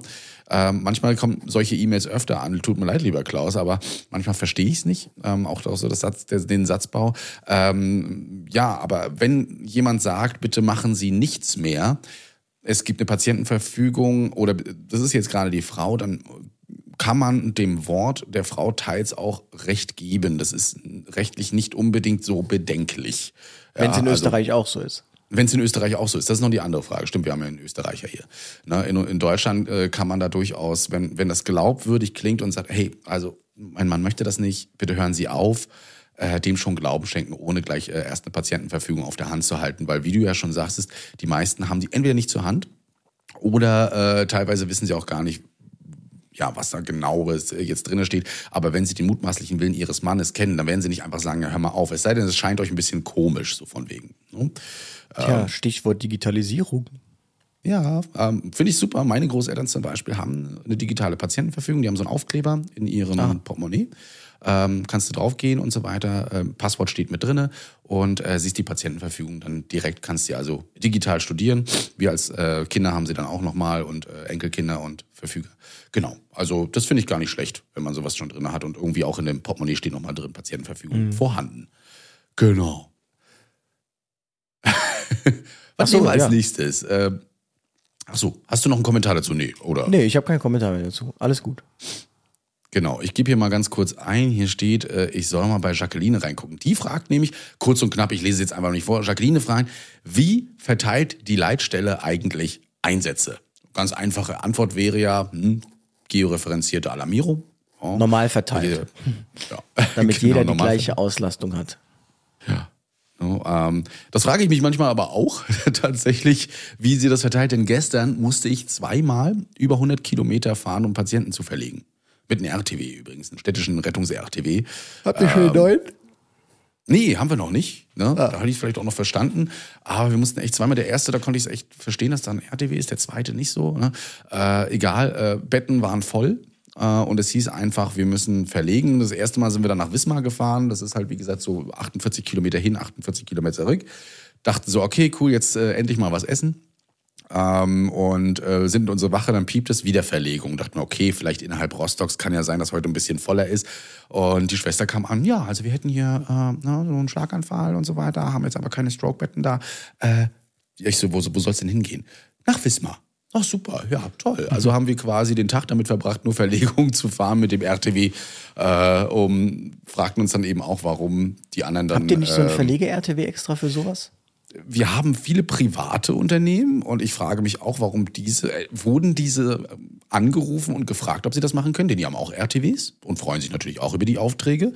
Ähm, manchmal kommen solche E-Mails öfter an. Tut mir leid, lieber Klaus, aber manchmal verstehe ich es nicht. Ähm, auch, auch so das Satz, der, den Satzbau. Ähm, ja, aber wenn jemand sagt, bitte machen Sie nichts mehr, es gibt eine Patientenverfügung oder das ist jetzt gerade die Frau, dann kann man dem Wort der Frau teils auch Recht geben. Das ist rechtlich nicht unbedingt so bedenklich. Wenn es Ja, in also- Österreich auch so ist. Wenn es in Österreich auch so ist, das ist noch die andere Frage. Stimmt, wir haben ja einen Österreicher hier. Ne, in, in Deutschland äh, kann man da durchaus, wenn, wenn das glaubwürdig klingt und sagt, hey, also mein Mann möchte das nicht, bitte hören Sie auf, äh, dem schon Glauben schenken, ohne gleich äh, erst eine Patientenverfügung auf der Hand zu halten. Weil, wie du ja schon sagst, die meisten haben die entweder nicht zur Hand oder äh, teilweise wissen sie auch gar nicht, ja, was da genaues äh, jetzt drinne steht. Aber wenn sie den mutmaßlichen Willen ihres Mannes kennen, dann werden sie nicht einfach sagen, ja, hör mal auf. Es sei denn, es scheint euch ein bisschen komisch, so von wegen. Ne? Tja, Stichwort Digitalisierung. Ja, ähm, finde ich super. Meine Großeltern zum Beispiel haben eine digitale Patientenverfügung. Die haben so einen Aufkleber in ihrem Portemonnaie. Ähm, kannst du draufgehen und so weiter. Ähm, Passwort steht mit drinne und äh, siehst die Patientenverfügung dann direkt. Kannst sie also digital studieren. Wir als äh, Kinder haben sie dann auch nochmal und äh, Enkelkinder und Verfüger. Genau. Also das finde ich gar nicht schlecht, wenn man sowas schon drin hat und irgendwie auch in dem Portemonnaie steht nochmal drin Patientenverfügung vorhanden. Genau. Was so, nehmen wir als ja. nächstes? Äh, ach so, hast du noch einen Kommentar dazu? Nee, oder? Nee, ich habe keinen Kommentar mehr dazu. Alles gut. Genau, ich gebe hier mal ganz kurz ein. Hier steht, äh, ich soll mal bei Jacqueline reingucken. Die fragt nämlich, kurz und knapp, ich lese es jetzt einfach nicht vor. Jacqueline fragt, wie verteilt die Leitstelle eigentlich Einsätze? Ganz einfache Antwort wäre ja, hm, georeferenzierte Alarmierung. Ja. Normal verteilt. Ja. Damit Genau, jeder die gleiche Auslastung hat. Ja, das frage ich mich manchmal aber auch tatsächlich, wie sie das verteilt. Denn gestern musste ich zweimal über 100 Kilometer fahren, um Patienten zu verlegen. Mit einem RTW übrigens, einem städtischen Rettungs-RTW. Habt ihr schon den neuen? Nee, haben wir noch nicht. Ne? Da hatte ich vielleicht auch noch verstanden. Aber wir mussten echt zweimal. Der erste, da konnte ich es echt verstehen, dass da ein RTW ist. Der zweite nicht so. Ne? Äh, egal, äh, Betten waren voll. Äh, und es hieß einfach, wir müssen verlegen. Das erste Mal sind wir dann nach Wismar gefahren. Das ist halt, wie gesagt, so 48 Kilometer hin, 48 Kilometer zurück. Dachten so, okay, cool, jetzt äh, endlich mal was essen. Ähm, und äh, sind in unsere Wache, dann piept es wieder Verlegung. Dachten wir, okay, vielleicht innerhalb Rostocks kann ja sein, dass heute ein bisschen voller ist. Und die Schwester kam an, ja, also wir hätten hier äh, na, so einen Schlaganfall und so weiter, haben jetzt aber keine Stroke-Betten da. Äh, ich so, wo, wo soll's denn hingehen? Nach Wismar. Ach super, ja, toll. Also haben wir quasi den Tag damit verbracht, nur Verlegung zu fahren mit dem RTW. Äh, um, fragten uns dann eben auch, warum die anderen dann. Habt ihr nicht so ein ähm, Verlege-RTW extra für sowas? wir haben viele private Unternehmen und ich frage mich auch, warum diese, äh, wurden diese ähm, angerufen und gefragt, ob sie das machen können, denn die haben auch RTWs und freuen sich natürlich auch über die Aufträge.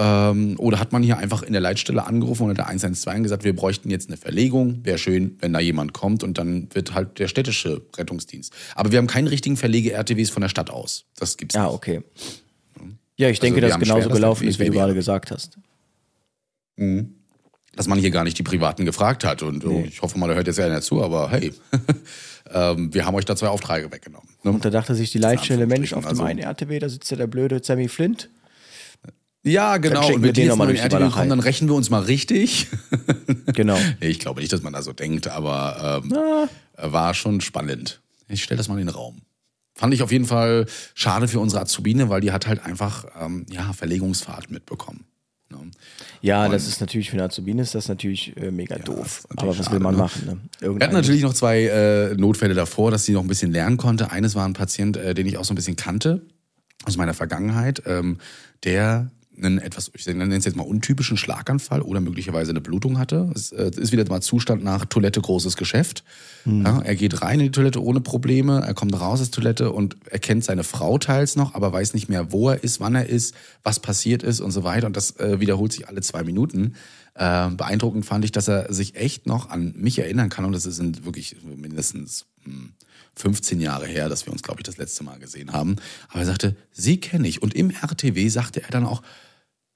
Ähm, oder hat man hier einfach in der Leitstelle angerufen oder der 112 und gesagt, wir bräuchten jetzt eine Verlegung, wäre schön, wenn da jemand kommt und dann wird halt der städtische Rettungsdienst. Aber wir haben keinen richtigen Verlege-RTWs von der Stadt aus. Das gibt's Ja, nicht. okay. Ja, ich denke, Also dass haben genauso schwer, gelaufen ist, wie du gerade gesagt hast. dass man hier gar nicht die Privaten gefragt hat. Und oh, ich hoffe mal, da hört jetzt einer zu, aber hey, ähm, wir haben euch da zwei Aufträge weggenommen. Ne? Und da dachte sich die Leitstelle, Mensch, auf dem Also- einen RTW, da sitzt ja der blöde Sammy Flint. Ja, genau. schicken Und wir wenn den die noch jetzt mal mal durch Walachei. kommen, dann rechnen wir uns mal richtig. Genau. nee, ich glaube nicht, dass man da so denkt, aber ähm, war schon spannend. Ich stelle das mal in den Raum. Fand ich auf jeden Fall schade für unsere Azubine, weil die hat halt einfach ähm, ja, Verlegungsfahrt mitbekommen. Ne? Ja, das ist natürlich für eine Azubine ist das natürlich äh, mega doof. ist natürlich Aber was schade, will man ne? machen? Ne? Wir hatten natürlich noch zwei äh, Notfälle davor, dass sie noch ein bisschen lernen konnte. Eines war ein Patient, äh, den ich auch so ein bisschen kannte aus meiner Vergangenheit, ähm, der einen etwas, ich nenne es jetzt mal untypischen Schlaganfall oder möglicherweise eine Blutung hatte. Es äh, ist wieder mal Zustand nach Toilette großes Geschäft. Ja, er geht rein in die Toilette ohne Probleme, er kommt raus aus der Toilette und erkennt seine Frau teils noch, aber weiß nicht mehr, wo er ist, wann er ist, was passiert ist und so weiter. Und das äh, wiederholt sich alle zwei Minuten. Äh, beeindruckend fand ich, dass er sich echt noch an mich erinnern kann und das sind wirklich mindestens hm, 15 Jahre her, dass wir uns, glaube ich, das letzte Mal gesehen haben. Aber er sagte, Sie kenne ich. Und im RTW sagte er dann auch,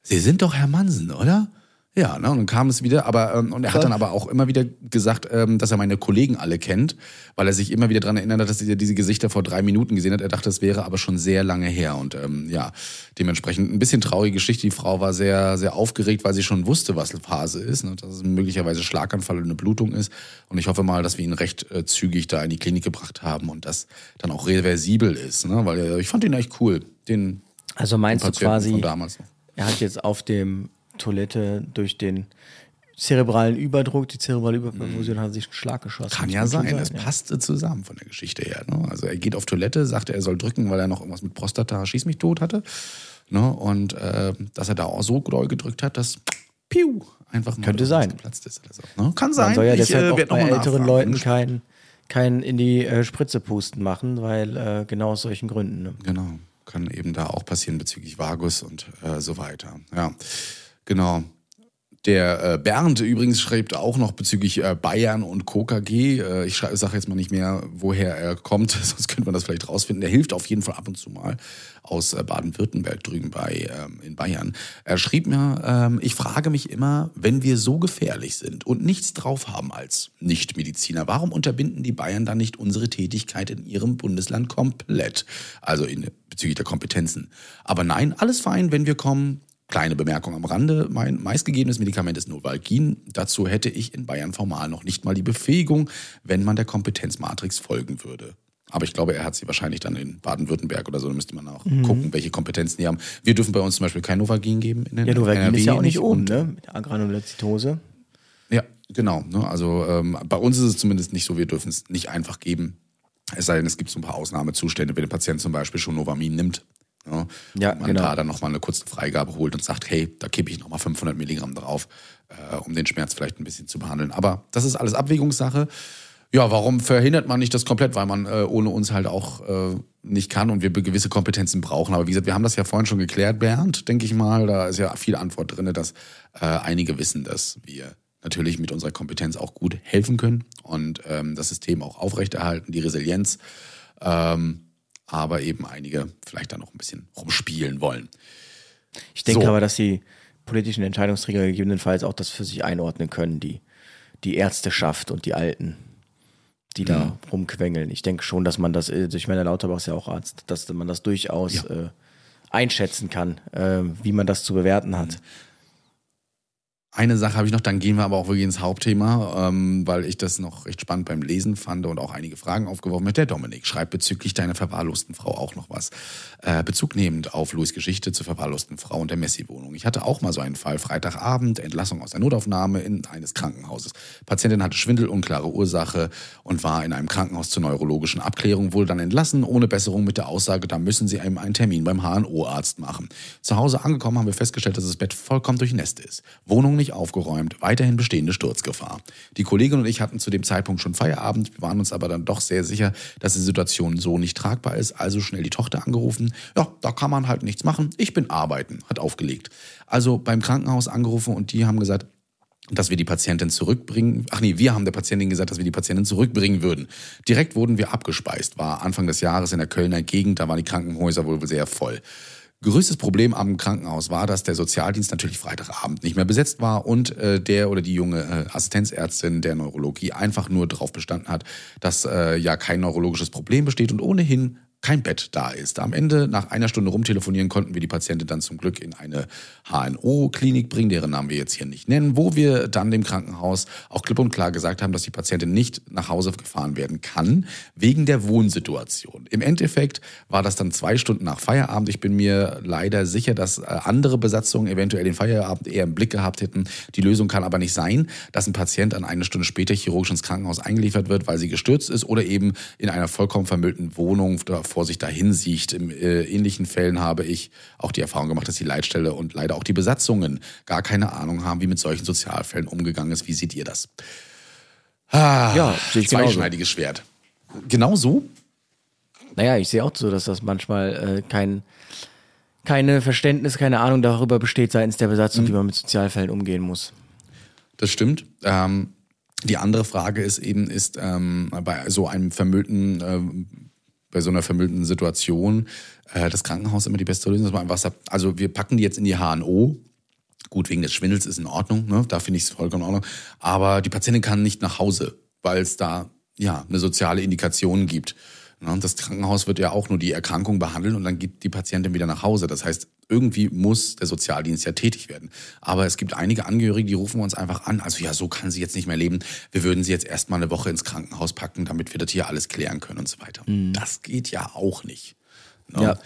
Sie sind doch Herr Mansen, oder? Ja, ne, und dann kam es wieder, aber ähm, und er hat dann aber auch immer wieder gesagt, ähm, dass er meine Kollegen alle kennt, weil er sich immer wieder daran erinnert hat, dass er diese Gesichter vor drei Minuten gesehen hat. Er dachte, das wäre aber schon sehr lange her und ähm, ja, dementsprechend ein bisschen traurige Geschichte. Die Frau war sehr, sehr aufgeregt, weil sie schon wusste, was Phase ist, ne, dass es möglicherweise Schlaganfall und eine Blutung ist. Und ich hoffe mal, dass wir ihn recht äh, zügig da in die Klinik gebracht haben und das dann auch reversibel ist, ne, weil äh, ich fand ihn echt cool, den. Also meinst den du quasi, von damals. Er hat jetzt auf dem Toilette durch den zerebralen Überdruck, die zerebrale Überperfusion, hat sich einen Schlag geschossen. Kann Das ja schon sein, es ja. passte zusammen von der Geschichte her. Ne? Also er geht auf Toilette, sagt, er soll drücken, weil er noch irgendwas mit Prostata, schieß mich tot hatte. Ne? Und äh, dass er da auch so doll gedrückt hat, dass piu, einfach mal Könnte sein. geplatzt ist. Oder so, ne? Kann sein. Man soll ja ich deshalb auch werd noch bei älteren nachfragen. Leuten kein, kein in die äh, Spritze pusten machen, weil äh, genau aus solchen Gründen. Ne? Genau, kann eben da auch passieren bezüglich Vagus und äh, so weiter. Ja, genau. Der äh, Bernd übrigens schreibt auch noch bezüglich äh, Bayern und KKG. Äh, ich sage jetzt mal nicht mehr, woher er kommt, sonst könnte man das vielleicht rausfinden. Der hilft auf jeden Fall ab und zu mal aus äh, Baden-Württemberg drüben bei ähm, in Bayern. Er schrieb mir, ähm, ich frage mich immer, wenn wir so gefährlich sind und nichts drauf haben als Nichtmediziner, warum unterbinden die Bayern dann nicht unsere Tätigkeit in ihrem Bundesland komplett? Also in, bezüglich der Kompetenzen. Aber nein, alles fein, wenn wir kommen. Kleine Bemerkung am Rande, mein meistgegebenes Medikament ist Novalgin. Dazu hätte ich in Bayern formal noch nicht mal die Befähigung, wenn man der Kompetenzmatrix folgen würde. Aber ich glaube, er hat sie wahrscheinlich dann in Baden-Württemberg oder so. Da müsste man auch gucken, welche Kompetenzen die haben. Wir dürfen bei uns zum Beispiel kein Novalgin geben. In den Ja, Novalgin NRW ist ja auch nicht oben, ne? Mit Agranulozytose. Ja, genau. Ne? Also ähm, bei uns ist es zumindest nicht so, wir dürfen es nicht einfach geben. Es sei denn, es gibt so ein paar Ausnahmezustände, wenn der Patient zum Beispiel schon Novamin nimmt. Ja, Ja, man genau. da dann nochmal eine kurze Freigabe holt und sagt, hey, da kippe ich nochmal 500 Milligramm drauf, äh, um den Schmerz vielleicht ein bisschen zu behandeln. Aber das ist alles Abwägungssache. Ja, warum verhindert man nicht das komplett? Weil man äh, ohne uns halt auch äh, nicht kann und wir gewisse Kompetenzen brauchen. Aber wie gesagt, wir haben das ja vorhin schon geklärt, Bernd, denke ich mal. Da ist ja viel Antwort drin, dass äh, einige wissen, dass wir natürlich mit unserer Kompetenz auch gut helfen können und ähm, das System auch aufrechterhalten, die Resilienz. Ähm, aber eben einige vielleicht da noch ein bisschen rumspielen wollen. Ich denke So. aber, dass die politischen Entscheidungsträger gegebenenfalls auch das für sich einordnen können, die, die Ärzteschaft und die Alten, die da Mhm. rumquengeln. Ich denke schon, dass man das, äh, ich meine, Lauterbach ist ja auch Arzt, dass man das durchaus äh, einschätzen kann, äh, wie man das zu bewerten hat. Eine Sache habe ich noch, dann gehen wir aber auch wirklich ins Hauptthema, ähm, weil ich das noch recht spannend beim Lesen fand und auch einige Fragen aufgeworfen hat. Der Dominik schreibt bezüglich deiner verwahrlosten Frau auch noch was. Äh, Bezug nehmend auf Louis Geschichte zur verwahrlosten Frau und der Messi-Wohnung. Ich hatte auch mal so einen Fall, Freitagabend, Entlassung aus der Notaufnahme in eines Krankenhauses. Patientin hatte Schwindel, unklare Ursache und war in einem Krankenhaus zur neurologischen Abklärung, wurde dann entlassen, ohne Besserung mit der Aussage, da müssen sie einem einen Termin beim HNO-Arzt machen. Zu Hause angekommen haben wir festgestellt, dass das Bett vollkommen durchnässt ist. Wohnung nicht aufgeräumt, weiterhin bestehende Sturzgefahr. Die Kollegin und ich hatten zu dem Zeitpunkt schon Feierabend, wir waren uns aber dann doch sehr sicher, dass die Situation so nicht tragbar ist, also schnell die Tochter angerufen. Ja, da kann man halt nichts machen. Ich bin arbeiten, hat aufgelegt. Also beim Krankenhaus angerufen und die haben gesagt, dass wir die Patientin zurückbringen. Ach nee, wir haben der Patientin gesagt, dass wir die Patientin zurückbringen würden. Direkt wurden wir abgespeist. War Anfang des Jahres in der Kölner Gegend, da waren die Krankenhäuser wohl sehr voll. Größtes Problem am Krankenhaus war, dass der Sozialdienst natürlich Freitagabend nicht mehr besetzt war und äh, der oder die junge äh, Assistenzärztin der Neurologie einfach nur darauf bestanden hat, dass äh, ja kein neurologisches Problem besteht und ohnehin kein Bett da ist. Am Ende, nach einer Stunde rumtelefonieren, konnten wir die Patientin dann zum Glück in eine HNO-Klinik bringen, deren Namen wir jetzt hier nicht nennen, wo wir dann dem Krankenhaus auch klipp und klar gesagt haben, dass die Patientin nicht nach Hause gefahren werden kann, wegen der Wohnsituation. Im Endeffekt war das dann zwei Stunden nach Feierabend. Ich bin mir leider sicher, dass äh, andere Besatzungen eventuell den Feierabend eher im Blick gehabt hätten. Die Lösung kann aber nicht sein, dass ein Patient an eine Stunde später chirurgisch ins Krankenhaus eingeliefert wird, weil sie gestürzt ist oder eben in einer vollkommen vermüllten Wohnung vor sich dahin sieht. In äh, ähnlichen Fällen habe ich auch die Erfahrung gemacht, dass die Leitstelle und leider auch die Besatzungen gar keine Ahnung haben, wie mit solchen Sozialfällen umgegangen ist. Wie seht ihr das? Ah, Ja, ich genauso. zweischneidiges Schwert. Genau so? Naja, ich sehe auch so, dass das manchmal äh, kein, keine Verständnis, keine Ahnung darüber besteht seitens der Besatzung, wie man mit Sozialfällen umgehen muss. Das stimmt. Ähm, die andere Frage ist eben, ist ähm, bei so einem vermüllten, ähm, bei so einer vermüllten Situation äh, das Krankenhaus immer die beste Lösung, dass man sagt, also wir packen die jetzt in die HNO Gut, wegen des Schwindels ist in Ordnung, ne? da finde ich es vollkommen in Ordnung. Aber die Patientin kann nicht nach Hause, weil es da ja eine soziale Indikation gibt. Ne? Das Krankenhaus wird ja auch nur die Erkrankung behandeln und dann geht die Patientin wieder nach Hause. Das heißt, irgendwie muss der Sozialdienst ja tätig werden. Aber es gibt einige Angehörige, die rufen uns einfach an. Also ja, so kann sie jetzt nicht mehr leben. Wir würden sie jetzt erstmal eine Woche ins Krankenhaus packen, damit wir das hier alles klären können und so weiter. Das geht ja auch nicht. Ne? Ja.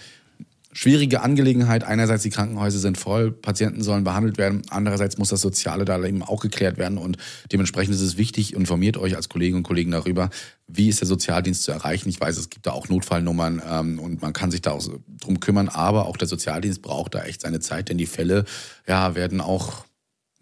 Schwierige Angelegenheit. Einerseits die Krankenhäuser sind voll, Patienten sollen behandelt werden. Andererseits muss das Soziale da eben auch geklärt werden. Und dementsprechend ist es wichtig, informiert euch als Kolleginnen und Kollegen darüber, wie ist der Sozialdienst zu erreichen. Ich weiß, es gibt da auch Notfallnummern ähm, und man kann sich da auch drum kümmern. Aber auch der Sozialdienst braucht da echt seine Zeit, denn die Fälle ja, werden auch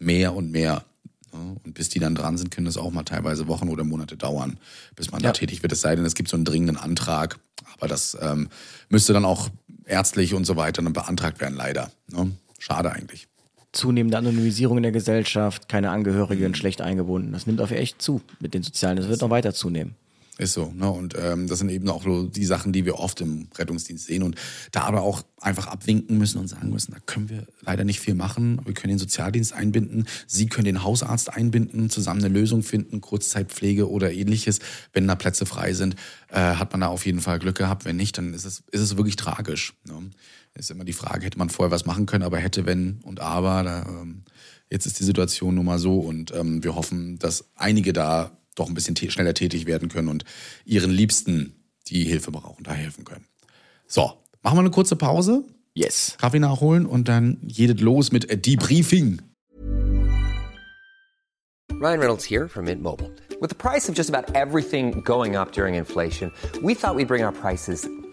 mehr und mehr. ne? Und bis die dann dran sind, können das auch mal teilweise Wochen oder Monate dauern, bis man Ja. da tätig wird. Es sei denn, es gibt so einen dringenden Antrag. Aber das ähm, müsste dann auch ärztlich und so weiter dann beantragt werden, leider. Ne? Schade eigentlich. Zunehmende Anonymisierung in der Gesellschaft, keine Angehörigen, schlecht eingebunden. Das nimmt auf echt zu mit den Sozialen. Das wird noch weiter zunehmen. Ist so. Ne? Und ähm, das sind eben auch so die Sachen, die wir oft im Rettungsdienst sehen und da aber auch einfach abwinken müssen und sagen müssen, da können wir leider nicht viel machen. Wir können den Sozialdienst einbinden, Sie können den Hausarzt einbinden, zusammen eine Lösung finden, Kurzzeitpflege oder ähnliches. Wenn da Plätze frei sind, äh, hat man da auf jeden Fall Glück gehabt. Wenn nicht, dann ist es, ist es wirklich tragisch. Ne? Ist immer die Frage, hätte man vorher was machen können, aber hätte, wenn und aber. Da, ähm, jetzt ist die Situation nun mal so und ähm, wir hoffen, dass einige da doch ein bisschen schneller tätig werden können und ihren Liebsten, die Hilfe brauchen, da helfen können. So, machen wir eine kurze Pause, Yes. Kaffee nachholen und dann jedet los mit Debriefing. Ryan Reynolds here from Mint Mobile. With the price of just about everything going up during inflation, we thought we'd bring our prices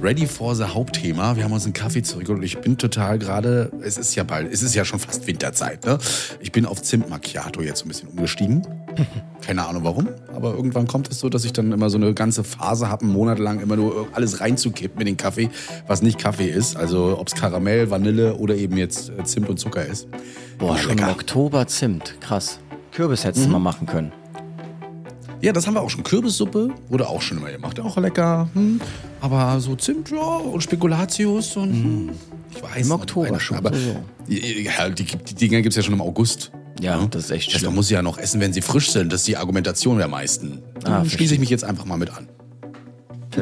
Ready for the Hauptthema. Wir haben uns einen Kaffee zurückgeholt und ich bin total gerade, es ist ja bald, es ist ja schon fast Winterzeit, ne? Ich bin auf Zimt Macchiato jetzt ein bisschen umgestiegen. Keine Ahnung warum, aber irgendwann kommt es so, dass ich dann immer so eine ganze Phase habe, einen Monat lang immer nur alles reinzukippen in den Kaffee, was nicht Kaffee ist. Also ob es Karamell, Vanille oder eben jetzt äh, Zimt und Zucker ist. Boah, schon im. Oktober Zimt. Krass. Kürbis hättest Mhm. du mal machen können. Ja, das haben wir auch schon. Kürbissuppe wurde auch schon immer gemacht. Auch lecker. Hm. Aber so Zimt, ja, und Spekulatius und hm. ich weiß Im Oktober schon, Aber so. Ja, die, die Dinger gibt es ja schon im August. Ja, das ist echt Das, schlimm. man muss sie ja noch essen, wenn sie frisch sind. Das ist die Argumentation der meisten. Ah, Dann schließe ich mich jetzt einfach mal mit an.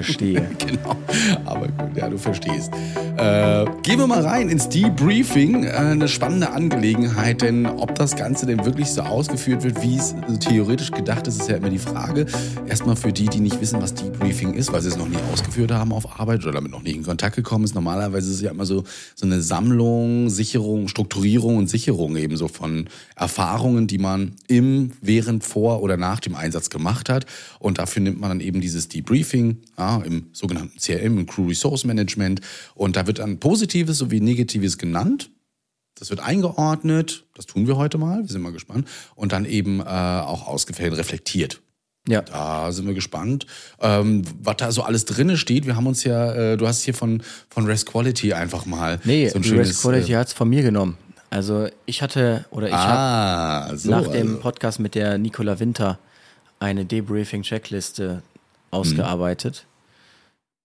Verstehe. Genau. Aber gut, ja, du verstehst. Äh, gehen wir mal rein ins Debriefing. Äh, eine spannende Angelegenheit, denn ob das Ganze denn wirklich so ausgeführt wird, wie es äh, theoretisch gedacht ist, ist ja immer die Frage. Erstmal für die, die nicht wissen, was Debriefing ist, weil sie es noch nie ausgeführt haben auf Arbeit oder damit noch nie in Kontakt gekommen ist. Normalerweise ist es ja immer so, so eine Sammlung, Sicherung, Strukturierung und Sicherung eben so von Erfahrungen, die man im, während, vor oder nach dem Einsatz gemacht hat. Und dafür nimmt man dann eben dieses Debriefing ja, im sogenannten CRM, im Crew Resource Management. Und da wird dann Positives sowie Negatives genannt. Das wird eingeordnet. Das tun wir heute mal. Wir sind mal gespannt. Und dann eben äh, auch ausgefällt reflektiert. Ja. Da sind wir gespannt, ähm, was da so alles drinne steht. Wir haben uns ja, äh, du hast hier von, von Rest Quality einfach mal Nee, so ein schönes. Rest Quality äh, hat's von mir genommen. Also ich hatte, oder ich habe ah, so, nach dem also. Podcast mit der Nicola Winter eine Debriefing-Checkliste ausgearbeitet.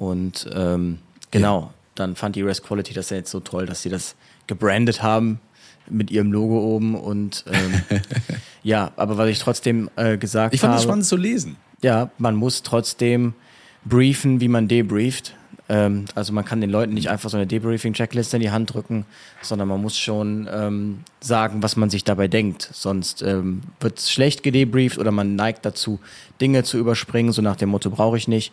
Und ähm, genau, dann fand die Rest Quality das ja jetzt so toll, dass sie das gebrandet haben mit ihrem Logo oben. Und ähm, ja, aber was ich trotzdem äh, gesagt Ich fand habe. das spannend zu lesen. Ja, man muss trotzdem briefen, wie man debrieft. Ähm, also man kann den Leuten nicht einfach so eine Debriefing-Checkliste in die Hand drücken, sondern man muss schon ähm, sagen, was man sich dabei denkt. Sonst ähm, wird es schlecht gedebrieft oder man neigt dazu, Dinge zu überspringen, so nach dem Motto brauche ich nicht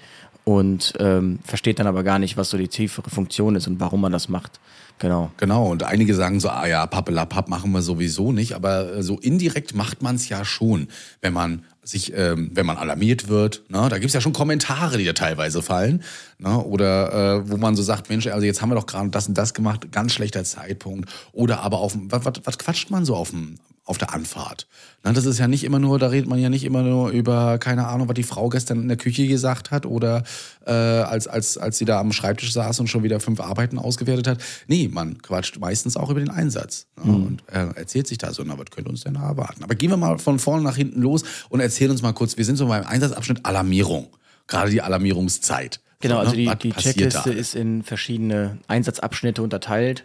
und ähm, versteht dann aber gar nicht, was so die tiefere Funktion ist und warum man das macht. Genau. Genau, und einige sagen so, ah ja, pappelapapp machen wir sowieso nicht, aber äh, so indirekt macht man es ja schon, wenn man sich, ähm, wenn man alarmiert wird. Ne? Da gibt's ja schon Kommentare, die da teilweise fallen. Ne? Oder äh, wo man so sagt, Mensch, also jetzt haben wir doch gerade das und das gemacht, ganz schlechter Zeitpunkt. Oder aber auf was, was, was quatscht man so auf dem auf der Anfahrt. Na, das ist ja nicht immer nur, da redet man ja nicht immer nur über, keine Ahnung, was die Frau gestern in der Küche gesagt hat oder äh, als, als, als sie da am Schreibtisch saß und schon wieder fünf Arbeiten ausgewertet hat. Nee, man quatscht meistens auch über den Einsatz ne? und äh, erzählt sich da so, na, was könnte uns denn da erwarten? Aber gehen wir mal von vorne nach hinten los und erzählen uns mal kurz, wir sind so beim Einsatzabschnitt Alarmierung. Gerade die Alarmierungszeit. Genau, So, also die, die Checkliste ist in verschiedene Einsatzabschnitte unterteilt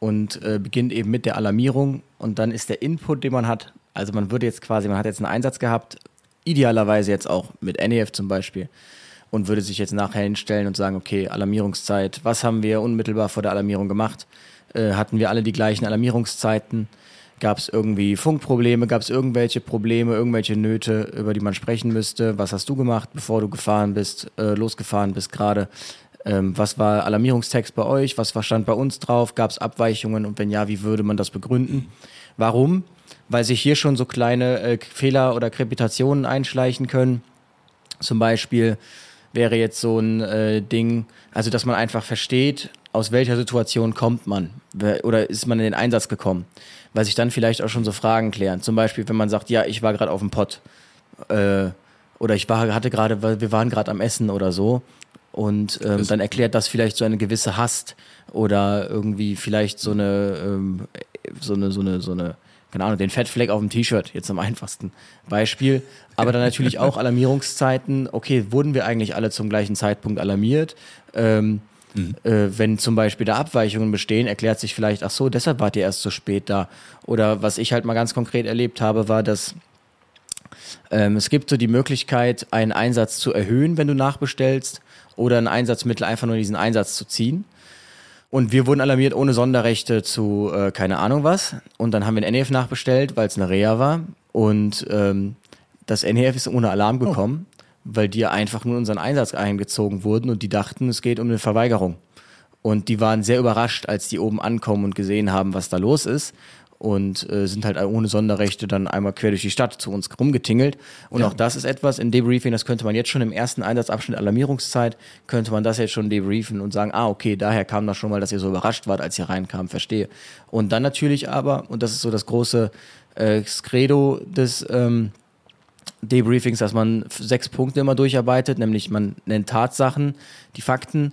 und äh, beginnt eben mit der Alarmierung und dann ist der Input, den man hat, also man würde jetzt quasi, man hat jetzt einen Einsatz gehabt, idealerweise jetzt auch mit NEF zum Beispiel und würde sich jetzt nachher hinstellen und sagen, okay, Alarmierungszeit, was haben wir unmittelbar vor der Alarmierung gemacht? Äh, hatten wir alle die gleichen Alarmierungszeiten? Gab es irgendwie Funkprobleme? Gab es irgendwelche Probleme, irgendwelche Nöte, über die man sprechen müsste? Was hast du gemacht, bevor du gefahren bist, äh, losgefahren bist gerade? Ähm, was war Alarmierungstext bei euch? Was stand bei uns drauf? Gab es Abweichungen? Und wenn ja, wie würde man das begründen? Warum? Weil sich hier schon so kleine äh, Fehler oder Krepitationen einschleichen können. Zum Beispiel wäre jetzt so ein äh, Ding, also dass man einfach versteht, aus welcher Situation kommt man oder ist man in den Einsatz gekommen, weil sich dann vielleicht auch schon so Fragen klären. Zum Beispiel, wenn man sagt, ja, ich war gerade auf dem Pott äh, oder ich war, hatte gerade, wir waren gerade am Essen oder so und ähm, dann erklärt das vielleicht so eine gewisse Hast oder irgendwie vielleicht so eine, ähm, so eine, so eine, so eine, keine Ahnung, den Fettfleck auf dem T-Shirt, jetzt am einfachsten Beispiel. Aber dann natürlich auch Alarmierungszeiten. Okay, wurden wir eigentlich alle zum gleichen Zeitpunkt alarmiert? Ähm, äh, wenn zum Beispiel da Abweichungen bestehen, erklärt sich vielleicht, ach so, deshalb wart ihr erst so spät da. Oder was ich halt mal ganz konkret erlebt habe, war, dass ähm, es gibt so die Möglichkeit, einen Einsatz zu erhöhen, wenn du nachbestellst, oder ein Einsatzmittel einfach nur diesen Einsatz zu ziehen. Und wir wurden alarmiert ohne Sonderrechte zu äh, keine Ahnung was. Und dann haben wir ein NEF nachbestellt, weil es eine Reha war. Und ähm, das NEF ist ohne Alarm gekommen, weil die einfach nur in unseren Einsatz eingezogen wurden und die dachten, es geht um eine Verweigerung. Und die waren sehr überrascht, als die oben ankommen und gesehen haben, was da los ist. Und äh, sind halt ohne Sonderrechte dann einmal quer durch die Stadt zu uns rumgetingelt. Und auch das ist etwas in Debriefing, das könnte man jetzt schon im ersten Einsatzabschnitt Alarmierungszeit, könnte man das jetzt schon debriefen und sagen, ah, okay, daher kam das schon mal, dass ihr so überrascht wart, als ihr reinkam, verstehe. Und dann natürlich aber, und das ist so das große äh, Credo des ähm, Debriefings, dass man sechs Punkte immer durcharbeitet, nämlich man nennt Tatsachen, die Fakten,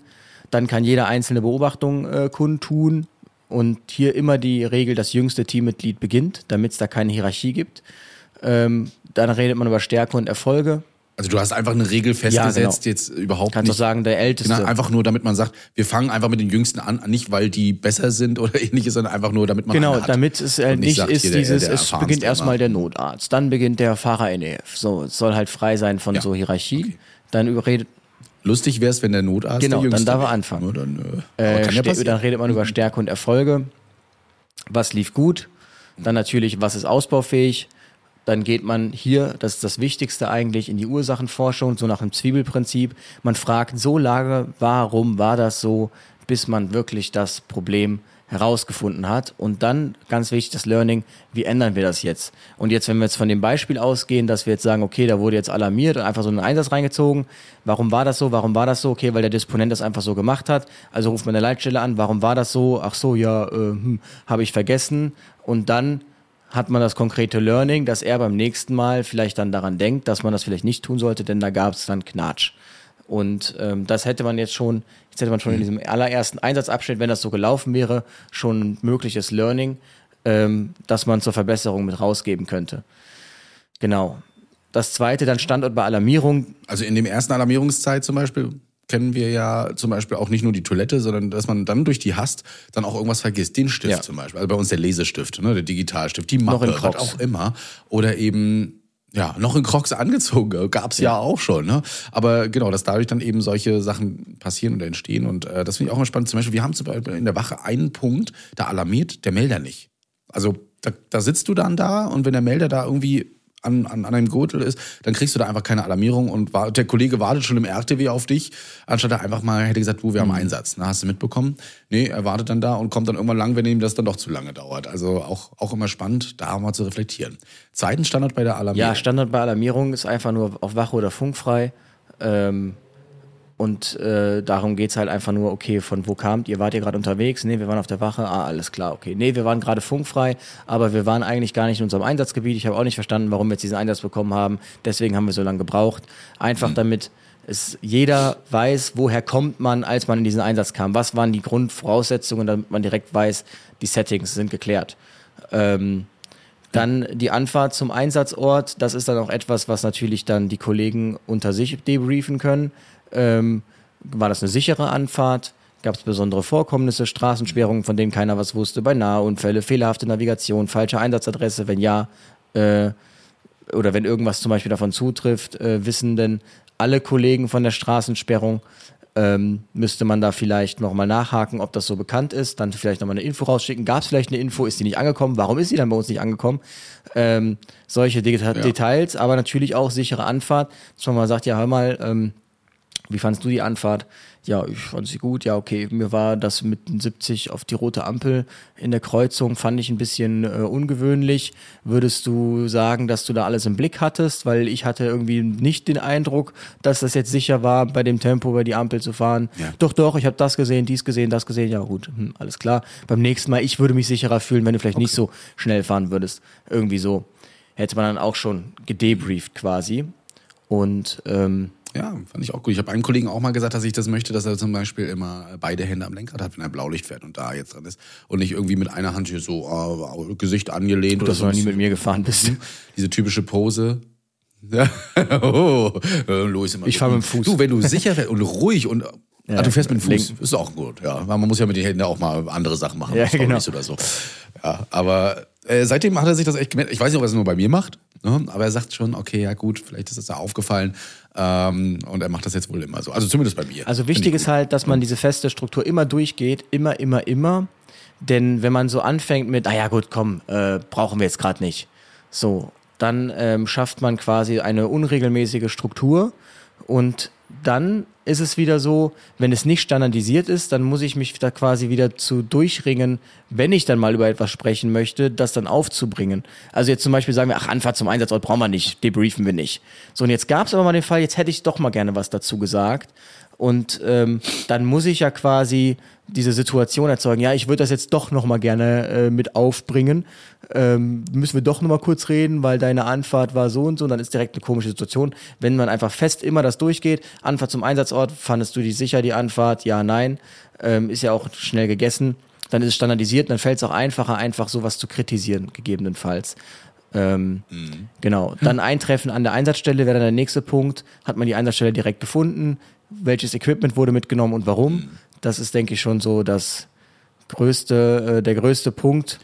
dann kann jeder einzelne Beobachtung äh, kundtun und hier immer die Regel, das jüngste Teammitglied beginnt, damit es da keine Hierarchie gibt. Ähm, dann redet man über Stärke und Erfolge. Also du hast einfach eine Regel festgesetzt, genau. jetzt überhaupt Kannst nicht. auch sagen, der Älteste. Genau, einfach nur, damit man sagt, wir fangen einfach mit den Jüngsten an, nicht weil die besser sind oder ähnliches, sondern einfach nur, damit man Genau, damit es halt nicht sagt, ist hier der- dieses, der es beginnt erstmal der Notarzt, dann beginnt der Fahrer NEF. So, es soll halt frei sein von Ja. so Hierarchie. Dann überredet, Lustig wäre es, wenn der Notarzt Genau, der dann darf er anfangen. Dann, äh, Äh, kann ja dann redet man über Stärke und Erfolge. Was lief gut? Dann natürlich, was ist ausbaufähig? Dann geht man hier, das ist das Wichtigste eigentlich, in die Ursachenforschung, so nach dem Zwiebelprinzip. Man fragt so lange, warum war das so, bis man wirklich das Problem herausgefunden hat. Und dann, ganz wichtig, das Learning, wie ändern wir das jetzt? Und jetzt, wenn wir jetzt von dem Beispiel ausgehen, dass wir jetzt sagen, okay, da wurde jetzt alarmiert und einfach so einen Einsatz reingezogen. Warum war das so? Warum war das so? Okay, weil der Disponent das einfach so gemacht hat. Also ruft man eine Leitstelle an. Warum war das so? Ach so, ja, äh, hm, habe ich vergessen. Und dann hat man das konkrete Learning, dass er beim nächsten Mal vielleicht dann daran denkt, dass man das vielleicht nicht tun sollte, denn da gab es dann Knatsch. Und ähm, das hätte man jetzt schon, jetzt hätte man schon in diesem allerersten Einsatzabschnitt, wenn das so gelaufen wäre, schon ein mögliches Learning, ähm, dass man zur Verbesserung mit rausgeben könnte. Genau. Das zweite, dann Standort bei Alarmierung. Also in dem ersten Alarmierungszeit zum Beispiel kennen wir ja zum Beispiel auch nicht nur die Toilette, sondern dass man dann durch die Hast dann auch irgendwas vergisst. Den Stift Ja. zum Beispiel. Also bei uns der Lesestift, ne, der Digitalstift, die Noch Mappe, in Crocs. auch immer. Oder eben ja, noch in Crocs angezogen. Gab's ja. auch schon. Ne? Aber genau, dass dadurch dann eben solche Sachen passieren und entstehen. Und äh, das finde ich auch mal spannend. Zum Beispiel, wir haben zum Beispiel in der Wache einen Punkt, da alarmiert der Melder nicht. Also da, da sitzt du dann da und wenn der Melder da irgendwie an, an, an einem Gürtel ist, dann kriegst du da einfach keine Alarmierung und war, der Kollege wartet schon im RTW auf dich, anstatt er einfach mal hätte gesagt, du, wir haben Einsatz. Na, hast du mitbekommen? Nee, er wartet dann da und kommt dann irgendwann lang, wenn ihm das dann doch zu lange dauert. Also auch, auch immer spannend, da mal zu reflektieren. Zweiten Standard bei der Alarmierung. Ja, Standort bei Alarmierung ist einfach nur auf Wache oder funkfrei. Ähm, Und äh, darum geht's halt einfach nur, okay, von wo kamt ihr? Wart ihr gerade unterwegs? Nee, wir waren auf der Wache. Ah, alles klar, okay. Nee, wir waren gerade funkfrei, aber wir waren eigentlich gar nicht in unserem Einsatzgebiet. Ich habe auch nicht verstanden, warum wir jetzt diesen Einsatz bekommen haben. Deswegen haben wir so lange gebraucht. Einfach damit es jeder weiß, woher kommt man, als man in diesen Einsatz kam. Was waren die Grundvoraussetzungen, damit man direkt weiß, die Settings sind geklärt. Ähm, dann die Anfahrt zum Einsatzort, das ist dann auch etwas, was natürlich dann die Kollegen unter sich debriefen können. Ähm, war das eine sichere Anfahrt? Gab es besondere Vorkommnisse, Straßensperrungen, von denen keiner was wusste, bei Nahunfälle, fehlerhafte Navigation, falsche Einsatzadresse? Wenn ja, äh, oder wenn irgendwas zum Beispiel davon zutrifft, äh, wissen denn alle Kollegen von der Straßensperrung, ähm, müsste man da vielleicht nochmal nachhaken, ob das so bekannt ist, dann vielleicht nochmal eine Info rausschicken. Gab es vielleicht eine Info, ist die nicht angekommen? Warum ist sie dann bei uns nicht angekommen? Ähm, solche Deta Details, aber natürlich auch sichere Anfahrt, dass man mal sagt, ja, hör mal, ähm, wie fandest du die Anfahrt? Ja, ich fand sie gut. Ja, okay. Mir war das mit 70 auf die rote Ampel in der Kreuzung, fand ich ein bisschen äh, ungewöhnlich. Würdest du sagen, dass du da alles im Blick hattest? Weil ich hatte irgendwie nicht den Eindruck, dass das jetzt sicher war, bei dem Tempo über die Ampel zu fahren. Ja. Doch, doch, ich habe das gesehen, dies gesehen, das gesehen. Ja, gut, hm, alles klar. Beim nächsten Mal, ich würde mich sicherer fühlen, wenn du vielleicht nicht so schnell fahren würdest. Irgendwie so. Hätte man dann auch schon gedebrieft quasi. Und ähm, Ja, fand ich auch gut. Ich habe einen Kollegen auch mal gesagt, dass ich das möchte, dass er zum Beispiel immer beide Hände am Lenkrad hat, wenn er Blaulicht fährt und da jetzt dran ist. Und nicht irgendwie mit einer Hand hier so äh, Gesicht angelehnt oder dass du nie mit mir gefahren bist. Diese typische Pose. Ja. oh, äh, Louis immer Ich so. fahr mit dem Fuß. Du, wenn du sicher fährst und ruhig und ah, du fährst mit dem Fuß, lenken. ist auch gut, ja. Man muss ja mit den Händen auch mal andere Sachen machen, Ja, genau. oder so. Ja, aber äh, seitdem hat er sich das echt gemerkt. Ich weiß nicht, ob er es nur bei mir macht, ne? aber er sagt schon, okay, ja gut, vielleicht ist es da aufgefallen. Ähm, und er macht das jetzt wohl immer so. Also zumindest bei mir. Also wichtig ich ist halt, dass man diese feste Struktur immer durchgeht, immer, immer, immer. Denn wenn man so anfängt mit, naja gut, komm, äh, brauchen wir jetzt gerade nicht. So, dann ähm, schafft man quasi eine unregelmäßige Struktur und dann ist es wieder so, wenn es nicht standardisiert ist, dann muss ich mich da quasi wieder zu durchringen, wenn ich dann mal über etwas sprechen möchte, das dann aufzubringen. Also jetzt zum Beispiel sagen wir, ach, Anfahrt zum Einsatzort brauchen wir nicht, debriefen wir nicht. So, und jetzt gab es aber mal den Fall, jetzt hätte ich doch mal gerne was dazu gesagt. Und ähm, dann muss ich ja quasi diese Situation erzeugen. Ja, ich würde das jetzt doch noch mal gerne äh, mit aufbringen. Ähm, müssen wir doch noch mal kurz reden, weil deine Anfahrt war so und so. Und dann ist direkt eine komische Situation. Wenn man einfach fest immer das durchgeht, Anfahrt zum Einsatzort, fandest du die sicher, die Anfahrt? Ja, nein. Ähm, ist ja auch schnell gegessen. Dann ist es standardisiert dann fällt es auch einfacher, einfach sowas zu kritisieren, gegebenenfalls. Ähm, Genau. Dann Eintreffen an der Einsatzstelle wäre dann der nächste Punkt. Hat man die Einsatzstelle direkt gefunden? Welches Equipment wurde mitgenommen und warum? Das ist, denke ich, schon so das größte, äh, der größte Punkt.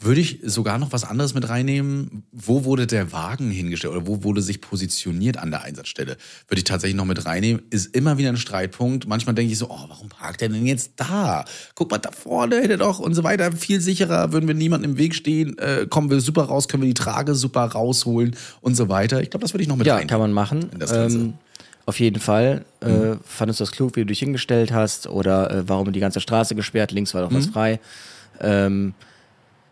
Würde ich sogar noch was anderes mit reinnehmen? Wo wurde der Wagen hingestellt oder wo wurde sich positioniert an der Einsatzstelle? Würde ich tatsächlich noch mit reinnehmen. Ist immer wieder ein Streitpunkt. Manchmal denke ich so, oh, warum parkt der denn jetzt da? Guck mal, da vorne hätte doch und so weiter. Viel sicherer, würden wir niemandem im Weg stehen. Äh, kommen wir super raus, können wir die Trage super rausholen und so weiter. Ich glaube, das würde ich noch mit Ja, reinnehmen. kann man machen. Auf jeden Fall. Äh, fandest du das klug, wie du dich hingestellt hast? Oder äh, warum die ganze Straße gesperrt? Links war doch was frei. Ähm,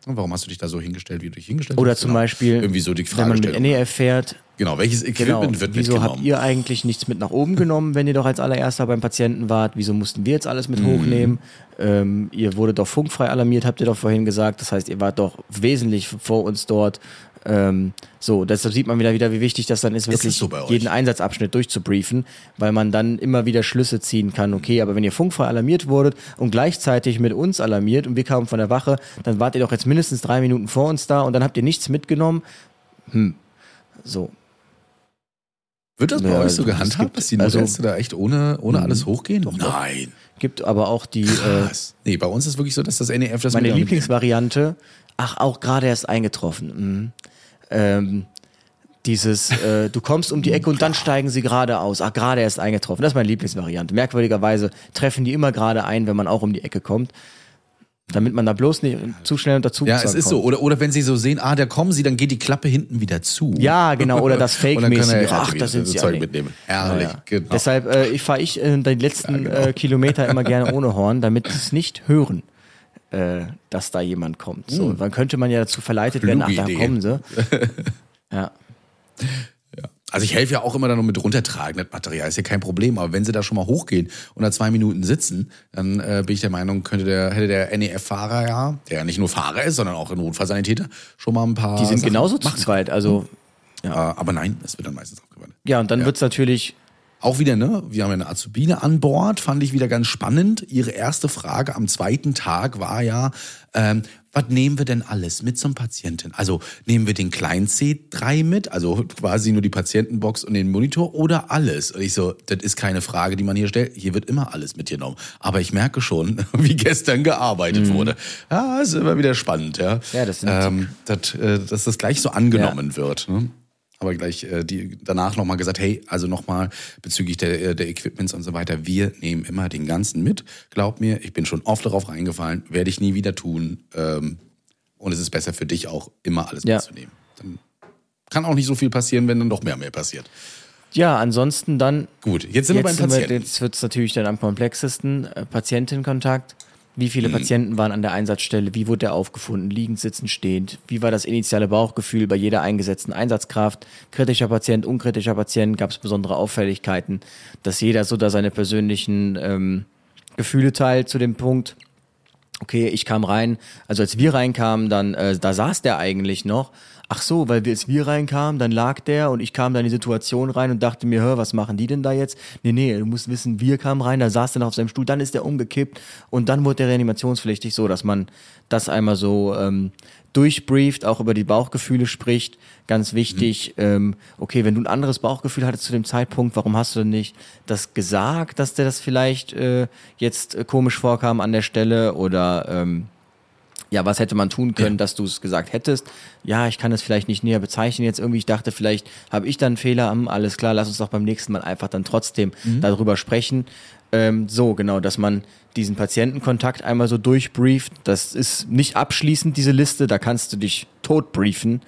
Und warum hast du dich da so hingestellt, wie du dich hingestellt oder hast? zum Genau. Beispiel, Irgendwie so die wenn man mit Fragestellung. NEF fährt, Genau, welches Genau. Equipment wird Wieso habt ihr eigentlich nichts mit nach oben genommen, wenn ihr doch als allererster beim Patienten wart? Wieso mussten wir jetzt alles mit Mhm. hochnehmen? Ähm, ihr wurde doch funkfrei alarmiert, habt ihr doch vorhin gesagt. Das heißt, ihr wart doch wesentlich vor uns dort. Ähm, so, deshalb sieht man wieder, wieder, wie wichtig das dann ist, Ist wirklich es so jeden Einsatzabschnitt durchzubriefen, weil man dann immer wieder Schlüsse ziehen kann. Okay, aber wenn ihr funkfrei alarmiert wurdet und gleichzeitig mit uns alarmiert und wir kamen von der Wache, dann wart ihr doch jetzt mindestens drei Minuten vor uns da und dann habt ihr nichts mitgenommen. Hm. So, Wird das bei Ja, euch so es gehandhabt, gibt- dass die also- Notärzte da echt ohne, ohne alles hochgehen? Nein. gibt aber auch die äh, Krass. Nee, bei uns ist wirklich so, dass das NEF das Meine Lieblingsvariante, ach, auch gerade erst eingetroffen. Mhm. Ähm, dieses, äh, du kommst um die Ecke und dann steigen sie gerade aus. Ach, gerade erst eingetroffen. Das ist meine Lieblingsvariante. Merkwürdigerweise treffen die immer gerade ein, wenn man auch um die Ecke kommt. Damit man da bloß nicht zu schnell unter Zugzwang Ja, es ist so. kommt. Oder, oder wenn sie so sehen, ah, da kommen sie, dann geht die Klappe hinten wieder zu. Ja, genau, oder das Fake-mäßige. Ach, da sind sie Zeug mitnehmen. Herrlich, Ja. genau. Deshalb äh, ich fahre ich äh, die letzten äh, Kilometer immer gerne ohne Horn, damit sie es nicht hören, äh, dass da jemand kommt. So, dann könnte man ja dazu verleitet werden, ach, Kluge da Idee. kommen sie. ja. Also ich helfe ja auch immer da noch mit runtertragen, das Material ist ja kein Problem. Aber wenn sie da schon mal hochgehen und da zwei Minuten sitzen, dann äh, bin ich der Meinung, könnte der, hätte der NEF-Fahrer ja, der ja nicht nur Fahrer ist, sondern auch ein Notfallsanitäter, schon mal ein paar. Die sind Sachen genauso zu machen. zweit. Also, Äh, aber nein, es wird dann meistens aufgewandt. ja, und dann wird's natürlich Auch wieder, ne? Wir haben ja eine Azubine an Bord, fand ich wieder ganz spannend. Ihre erste Frage am zweiten Tag war ja, ähm, was nehmen wir denn alles mit zum Patienten? Also nehmen wir den kleinen C3 mit, also quasi nur die Patientenbox und den Monitor oder alles? Und ich so, das ist keine Frage, die man hier stellt. Hier wird immer alles mitgenommen. Aber ich merke schon, wie gestern gearbeitet wurde. Ja, ist immer wieder spannend, ja. Mhm. Ja, das sind- ähm, dass, äh, dass das gleich so angenommen wird. Ne? Aber gleich äh, die danach nochmal gesagt, hey, also nochmal bezüglich der, äh, der Equipments und so weiter, wir nehmen immer den ganzen mit. Glaub mir, ich bin schon oft darauf reingefallen, werde ich nie wieder tun. Ähm, und es ist besser für dich auch, immer alles Ja. mitzunehmen. Dann kann auch nicht so viel passieren, wenn dann doch mehr mehr passiert. Ja, ansonsten dann. Gut, jetzt sind wir beim Patienten. jetzt wird es natürlich dann am komplexesten. Äh, Patientenkontakt. Wie Mhm. viele Patienten waren an der Einsatzstelle? Wie wurde der aufgefunden? Liegend, sitzend, stehend? Wie war das initiale Bauchgefühl bei jeder eingesetzten Einsatzkraft? Kritischer Patient, unkritischer Patient? Gab es besondere Auffälligkeiten? Dass jeder so da seine persönlichen ähm, Gefühle teilt zu dem Punkt. Okay, ich kam rein, also als wir reinkamen, dann, äh, da saß der eigentlich noch. Ach so, weil wir, als wir reinkamen, dann lag der und ich kam dann in die Situation rein und dachte mir, hör, was machen die denn da jetzt? Nee, nee, du musst wissen, wir kamen rein, da saß der noch auf seinem Stuhl, dann ist der umgekippt und dann wurde der reanimationspflichtig, so dass man das einmal so ähm, durchbrieft, auch über die Bauchgefühle spricht. Ganz wichtig, ähm, okay, wenn du ein anderes Bauchgefühl hattest zu dem Zeitpunkt, warum hast du denn nicht das gesagt, dass der das vielleicht äh, jetzt äh, komisch vorkam an der Stelle oder ähm, ja, was hätte man tun können, dass du es gesagt hättest? Ja, ich kann es vielleicht nicht näher bezeichnen jetzt irgendwie. Ich dachte, vielleicht habe ich dann einen Fehler. Hm, alles klar, lass uns doch beim nächsten Mal einfach dann trotzdem darüber sprechen. Ähm, so, genau, dass man diesen Patientenkontakt einmal so durchbrieft. Das ist nicht abschließend, diese Liste. Da kannst du dich tot briefen.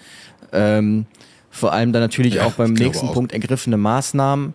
Ähm, vor allem dann natürlich Ja, auch beim nächsten auch. Punkt ergriffene Maßnahmen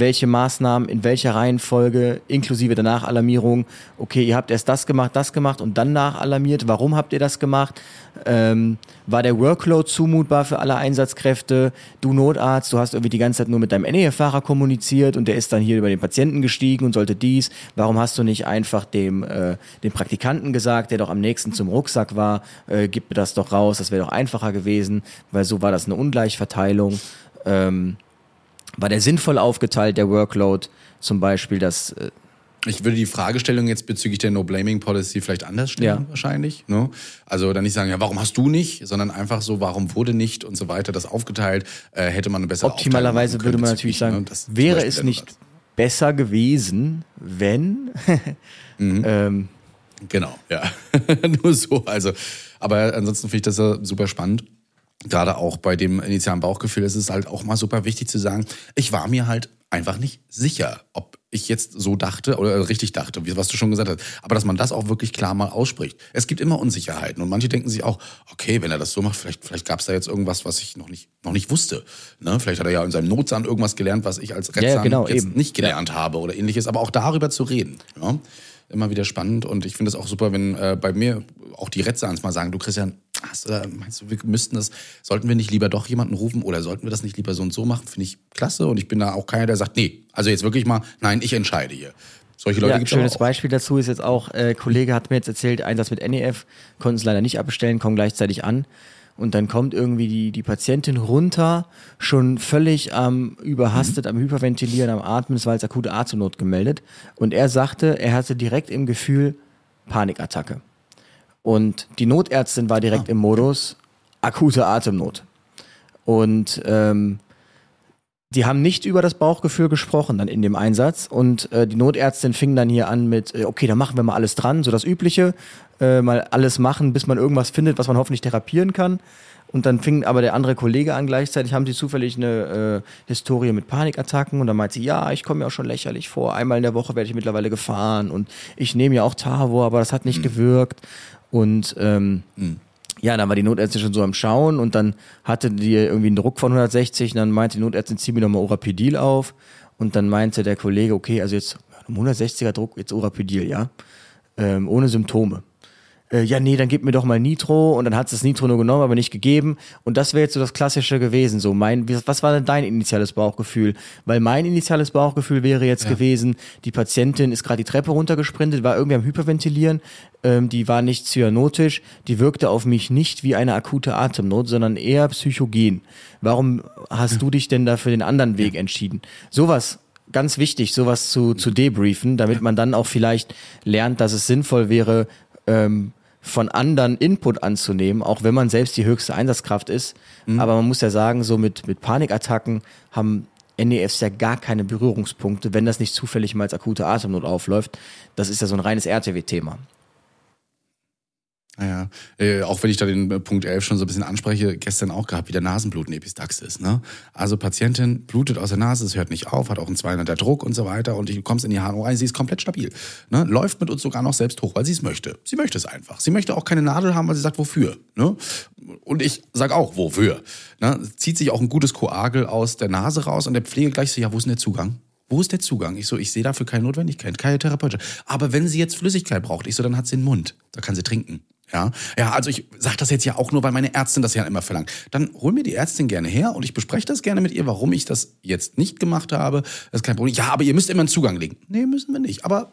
welche Maßnahmen, in welcher Reihenfolge, inklusive der Nachalarmierung. Okay, ihr habt erst das gemacht, das gemacht und dann nachalarmiert. Warum habt ihr das gemacht? Ähm, war der Workload zumutbar für alle Einsatzkräfte? Du Notarzt, du hast irgendwie die ganze Zeit nur mit deinem NEF-Fahrer kommuniziert und der ist dann hier über den Patienten gestiegen und sollte dies. Warum hast du nicht einfach dem, äh, dem Praktikanten gesagt, der doch am nächsten zum Rucksack war, äh, gib mir das doch raus, das wäre doch einfacher gewesen, weil so war das eine Ungleichverteilung. Ähm, war der sinnvoll aufgeteilt, der Workload? Zum Beispiel, dass äh, Ich würde die Fragestellung jetzt bezüglich der No-Blaming-Policy vielleicht anders stellen, Ja. wahrscheinlich. Ne? Also dann nicht sagen, ja, warum hast du nicht, sondern einfach so, warum wurde nicht und so weiter, das aufgeteilt, äh, hätte man eine bessere optimalerweise würde man natürlich sagen, ne? Wäre es nicht Notarzt. besser gewesen, wenn ähm, Genau, ja. Nur so. Also, aber ansonsten finde ich das ja super spannend. Gerade auch bei dem initialen Bauchgefühl ist es halt auch mal super wichtig zu sagen, ich war mir halt einfach nicht sicher, ob ich jetzt so dachte oder richtig dachte, wie- was du schon gesagt hast. Aber dass man das auch wirklich klar mal ausspricht. Es gibt immer Unsicherheiten und manche denken sich auch, okay, wenn er das so macht, vielleicht, vielleicht gab es da jetzt irgendwas, was ich noch nicht, noch nicht wusste. Ne? Vielleicht hat er ja in seinem Notsand irgendwas gelernt, was ich als ja, Retzand genau, jetzt eben. nicht gelernt habe oder ähnliches. Aber auch darüber zu reden. Ja? Immer wieder spannend und ich finde es auch super, wenn äh, bei mir auch die Retzans mal sagen, du Christian, hast da, meinst du, wir müssten das, sollten wir nicht lieber doch jemanden rufen oder sollten wir das nicht lieber so und so machen? Finde ich klasse und ich bin da auch keiner, der sagt, nee, also jetzt wirklich mal, nein, ich entscheide hier. Solche Leute ja, gibt's schönes auch. Beispiel dazu ist jetzt auch, äh, Kollege hat mir jetzt erzählt, Einsatz mit NEF, konnten es leider nicht abbestellen, kommen gleichzeitig an. Und dann kommt irgendwie die, die Patientin runter, schon völlig am überhastet, am Hyperventilieren, am Atmen, es war als akute Atemnot gemeldet. Und er sagte, er hatte direkt im Gefühl Panikattacke. Und die Notärztin war direkt im Modus akute Atemnot. Und ähm, die haben nicht über das Bauchgefühl gesprochen dann in dem Einsatz und äh, die Notärztin fing dann hier an mit, äh, okay, dann machen wir mal alles dran, so das Übliche, äh, mal alles machen, bis man irgendwas findet, was man hoffentlich therapieren kann. Und dann fing aber der andere Kollege an, gleichzeitig haben sie zufällig eine äh, Historie mit Panikattacken. Und dann meint sie, ja, ich komme mir auch schon lächerlich vor, einmal in der Woche werde ich mittlerweile gefahren. Und ich nehme ja auch Tavor, aber das hat nicht gewirkt. Und ähm, ja, dann war die Notärztin schon so am Schauen. Und dann hatte die irgendwie einen Druck von 160 und dann meinte die Notärztin, zieh mir nochmal Urapidil auf. Und dann meinte der Kollege, okay, also jetzt 160er Druck, jetzt Urapidil, ja, ähm, ohne Symptome. Äh, ja, nee, dann gib mir doch mal Nitro und dann hat es das Nitro nur genommen, aber nicht gegeben. Und das wäre jetzt so das Klassische gewesen. So, mein, was war denn dein initiales Bauchgefühl? Weil mein initiales Bauchgefühl wäre jetzt gewesen, die Patientin ist gerade die Treppe runtergesprintet, war irgendwie am Hyperventilieren, ähm, die war nicht cyanotisch, die wirkte auf mich nicht wie eine akute Atemnot, sondern eher psychogen. Warum hast du dich denn da für den anderen Weg entschieden? Sowas ganz wichtig, sowas zu, zu debriefen, damit man dann auch vielleicht lernt, dass es sinnvoll wäre, ähm, von anderen Input anzunehmen, auch wenn man selbst die höchste Einsatzkraft ist. Aber man muss ja sagen, so mit, mit Panikattacken haben NEFs ja gar keine Berührungspunkte, wenn das nicht zufällig mal als akute Atemnot aufläuft. Das ist ja so ein reines RTW-Thema. Naja, äh, auch wenn ich da den äh, Punkt 11 schon so ein bisschen anspreche, gestern auch gehabt, wie der Nasenbluten Epistaxis. Ne? Also Patientin blutet aus der Nase, es hört nicht auf, hat auch einen 200er Druck und so weiter und du kommst in die HNO rein, sie ist komplett stabil. Ne? Läuft mit uns sogar noch selbst hoch, weil sie es möchte. Sie möchte es einfach. Sie möchte auch keine Nadel haben, weil sie sagt, wofür. Ne? Und ich sag auch, wofür. Ne? Zieht sich auch ein gutes Koagel aus der Nase raus und der Pflege gleich so, ja, wo ist denn der Zugang? Wo ist der Zugang? Ich so, ich sehe dafür keine Notwendigkeit, keine therapeutische. Aber wenn sie jetzt Flüssigkeit braucht, ich so, dann hat sie den Mund. Da kann sie trinken. Ja, ja, also ich sage das jetzt ja auch nur, weil meine Ärztin das ja immer verlangt. Dann hol mir die Ärztin gerne her und ich bespreche das gerne mit ihr, warum ich das jetzt nicht gemacht habe. Das ist kein Problem. Ja, aber ihr müsst immer einen Zugang legen. Nee, müssen wir nicht. Aber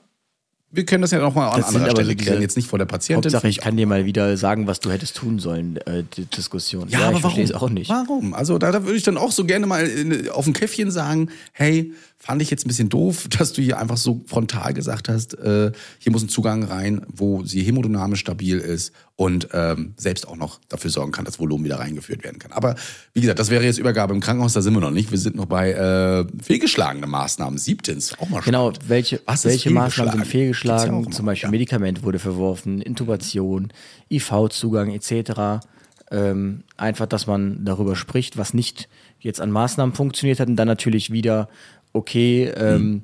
wir können das ja noch mal an anderer aber Stelle klären, jetzt nicht vor der Patientin. Hauptsache, ich kann dir mal wieder sagen, was du hättest tun sollen, äh, die Diskussion. Ja, aber ich verstehe warum? es auch nicht. Warum? Also da, da würde ich dann auch so gerne mal in, auf ein Käffchen sagen, hey, fand ich jetzt ein bisschen doof, dass du hier einfach so frontal gesagt hast, äh, hier muss ein Zugang rein, wo sie hemodynamisch stabil ist und ähm, selbst auch noch dafür sorgen kann, dass Volumen wieder reingeführt werden kann. Aber wie gesagt, das wäre jetzt Übergabe im Krankenhaus, da sind wir noch nicht. Wir sind noch bei äh, fehlgeschlagene Maßnahmen. Siebtens, auch mal Genau, spannend. welche, Was welche Maßnahmen sind ja fehlgeschlagen? immer Zum Beispiel wieder. Medikament wurde verworfen, Intubation, IV-Zugang etc. Ähm, einfach, dass man darüber spricht, was nicht jetzt an Maßnahmen funktioniert hat und dann natürlich wieder, okay, ähm,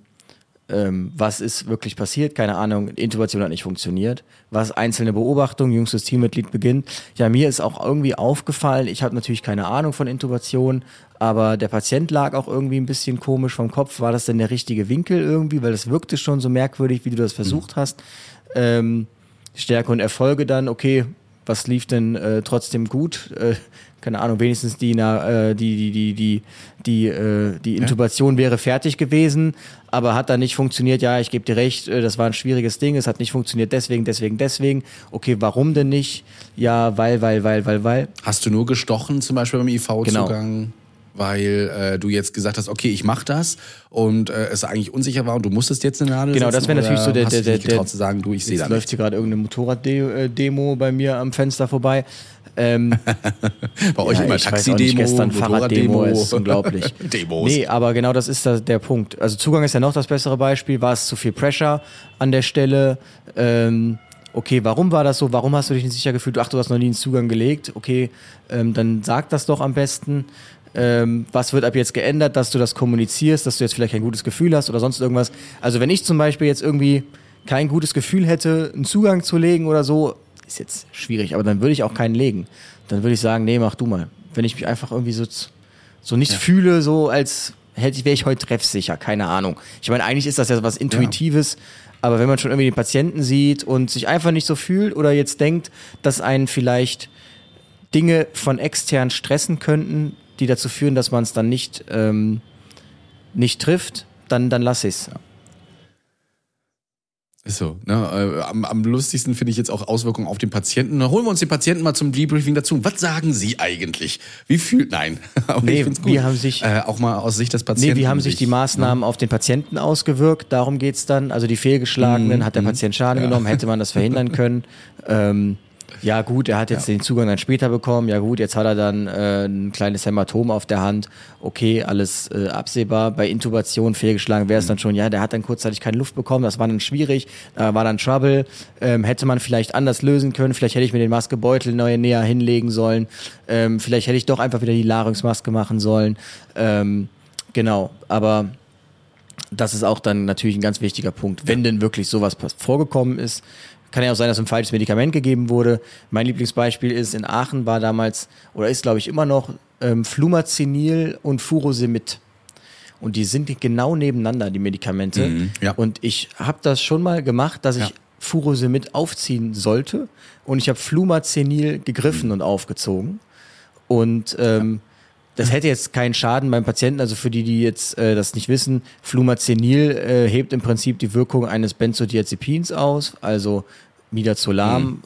ähm, was ist wirklich passiert? Keine Ahnung, Intubation hat nicht funktioniert. Was einzelne Beobachtungen, jüngstes Teammitglied beginnt. Ja, mir ist auch irgendwie aufgefallen, ich habe natürlich keine Ahnung von Intubation, aber der Patient lag auch irgendwie ein bisschen komisch vom Kopf. War das denn der richtige Winkel irgendwie? Weil das wirkte schon so merkwürdig, wie du das versucht hast. Ähm, Stärke und Erfolge dann, okay, was lief denn äh, trotzdem gut? Äh, keine Ahnung, wenigstens die, na, äh, die, die, die, die, die, äh, die Intubation wäre fertig gewesen, aber hat dann nicht funktioniert. Ja, ich gebe dir recht, äh, das war ein schwieriges Ding, es hat nicht funktioniert, deswegen, deswegen, deswegen. Okay, warum denn nicht? Ja, weil, weil, weil, weil, weil. Hast du nur gestochen, zum Beispiel beim IV-Zugang? Genau. Weil äh, du jetzt gesagt hast, okay, ich mach das und äh, es eigentlich unsicher war und du musstest jetzt eine Nadel Genau, das wäre natürlich so der, der, der, der zu sagen, du, ich sehe da läuft hier gerade irgendeine Motorraddemo bei mir am Fenster vorbei. Ähm, Bei euch Ja, immer Taxidemo, gestern Fahrraddemo, ist unglaublich. Demos. Nee, aber genau das ist der Punkt. Also Zugang ist ja noch das bessere Beispiel. War es zu viel Pressure an der Stelle? Ähm, okay, warum war das so? Warum hast du dich nicht sicher gefühlt? Ach, du hast noch nie einen Zugang gelegt. Okay, ähm, dann sag das doch am besten. Ähm, was wird ab jetzt geändert, dass du das kommunizierst, dass du jetzt vielleicht kein gutes Gefühl hast oder sonst irgendwas? Also wenn ich zum Beispiel jetzt irgendwie kein gutes Gefühl hätte, einen Zugang zu legen oder so, ist jetzt schwierig, aber dann würde ich auch keinen legen. Dann würde ich sagen, nee, mach du mal. Wenn ich mich einfach irgendwie so, so nicht fühle, so als hätte wäre ich heute treffsicher, keine Ahnung. Ich meine, eigentlich ist das ja was Intuitives, aber wenn man schon irgendwie den Patienten sieht und sich einfach nicht so fühlt oder jetzt denkt, dass einen vielleicht Dinge von extern stressen könnten, die dazu führen, dass man es dann nicht, ähm, nicht trifft, dann, dann lass ich's. Ist so. Ne? Äh, am, am lustigsten finde ich jetzt auch Auswirkungen auf den Patienten. Da holen wir uns den Patienten mal zum Debriefing dazu. Was sagen Sie eigentlich? Wie fühlt nein? Aber Nee, ich find's wie haben sich- äh, auch mal aus Sicht des Patienten. Nee, wie haben sich die Maßnahmen auf den Patienten ausgewirkt? Darum geht's dann. Also die Fehlgeschlagenen, hat der Patient Schaden genommen, hätte man das verhindern können. Ähm, ja gut, er hat jetzt den Zugang dann später bekommen. Ja gut, jetzt hat er dann äh, ein kleines Hämatom auf der Hand. Okay, alles äh, absehbar. Bei Intubation fehlgeschlagen wäre es dann schon, ja, der hat dann kurzzeitig keine Luft bekommen. Das war dann schwierig, da war dann Trouble. Ähm, hätte man vielleicht anders lösen können. Vielleicht hätte ich mir den Maskebeutel neu näher hinlegen sollen. Ähm, vielleicht hätte ich doch einfach wieder die Larynxmaske machen sollen. Ähm, genau, aber das ist auch dann natürlich ein ganz wichtiger Punkt. Wenn denn wirklich sowas vorgekommen ist, kann ja auch sein, dass ein falsches Medikament gegeben wurde. Mein Lieblingsbeispiel ist, in Aachen war damals, oder ist glaube ich immer noch, ähm, Flumazenil und Furosemid. Und die sind genau nebeneinander, die Medikamente. Mhm, ja. Und ich habe das schon mal gemacht, dass ich Ja. Furosemid aufziehen sollte und ich habe Flumazenil gegriffen Mhm. und aufgezogen. Und ähm, das hätte jetzt keinen Schaden beim Patienten. Also für die, die jetzt äh, das nicht wissen, Flumazenil äh, hebt im Prinzip die Wirkung eines Benzodiazepins aus, also Midazolam,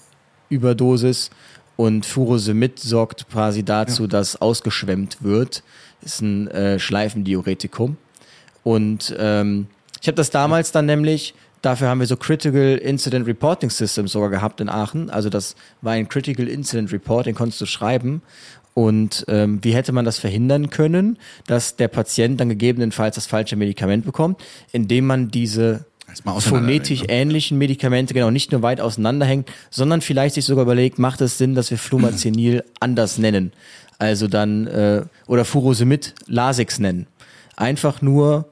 Überdosis. Und Furosemid sorgt quasi dazu, dass ausgeschwemmt wird. Ist ein äh, Schleifendiuretikum. Und ähm, ich habe das damals dann nämlich, dafür haben wir so Critical Incident Reporting Systems sogar gehabt in Aachen. Also das war ein Critical Incident Report, den konntest du schreiben. Und ähm, wie hätte man das verhindern können, dass der Patient dann gegebenenfalls das falsche Medikament bekommt, indem man diese phonetisch ne? ähnlichen Medikamente genau nicht nur weit auseinanderhängt, sondern vielleicht sich sogar überlegt, macht es Sinn, dass wir Flumazenil anders nennen. Also dann, äh, oder Furosemid Lasix nennen. Einfach nur,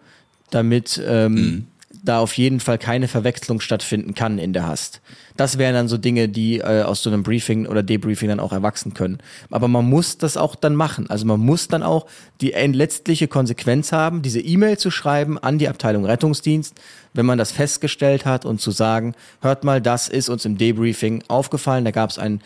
damit ähm, Mhm. Da auf jeden Fall keine Verwechslung stattfinden kann in der Hast. Das wären dann so Dinge, die äh, aus so einem Briefing oder Debriefing dann auch erwachsen können. Aber man muss das auch dann machen. Also man muss dann auch die letztliche Konsequenz haben, diese E-Mail zu schreiben an die Abteilung Rettungsdienst, wenn man das festgestellt hat und zu sagen, hört mal, das ist uns im Debriefing aufgefallen, da gab es ein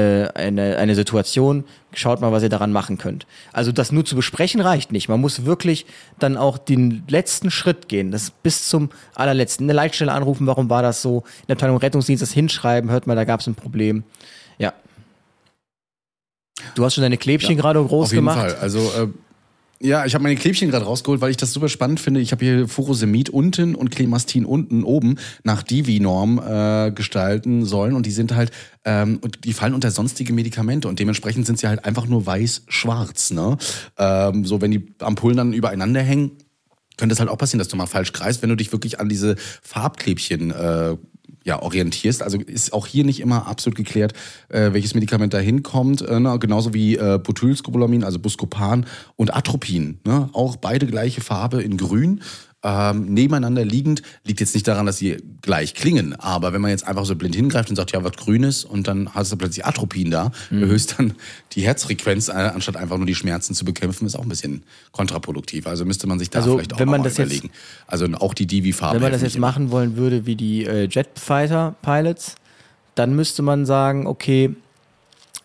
eine, eine Situation, schaut mal, was ihr daran machen könnt. Also das nur zu besprechen reicht nicht. Man muss wirklich dann auch den letzten Schritt gehen, das bis zum allerletzten. Eine Leitstelle anrufen, warum war das so? In der Abteilung Rettungsdienst das hinschreiben, hört mal, da gab es ein Problem. Ja. Du hast schon deine Klebchen gerade groß Auf jeden gemacht. Fall. Also äh, ja, ich habe meine Klebchen gerade rausgeholt, weil ich das super spannend finde. Ich habe hier Furosemid unten und Clemastin unten oben nach Divi-Norm äh, gestalten sollen und die sind halt ähm, und die fallen unter sonstige Medikamente und dementsprechend sind sie halt einfach nur weiß-schwarz. Ne? Ähm, so wenn die Ampullen dann übereinander hängen, könnte es halt auch passieren, dass du mal falsch kreist, wenn du dich wirklich an diese Farbklebchen äh, ja, orientierst. Also ist auch hier nicht immer absolut geklärt, äh, welches Medikament da hinkommt. Äh, ne? Genauso wie äh, Butylscopolamin, also Buscopan und Atropin. Ne? Auch beide gleiche Farbe in grün. Ähm, nebeneinander liegend, liegt jetzt nicht daran, dass sie gleich klingen, aber wenn man jetzt einfach so blind hingreift und sagt, ja, was Grünes und dann hast du plötzlich Atropin da, erhöhst dann die Herzfrequenz, äh, anstatt einfach nur die Schmerzen zu bekämpfen, ist auch ein bisschen kontraproduktiv. Also müsste man sich da Also, vielleicht auch wenn man das jetzt- überlegen. also auch die Divi-Farbe. Wenn man das jetzt machen wollen würde wie die äh, Jetfighter Pilots, dann müsste man sagen, okay,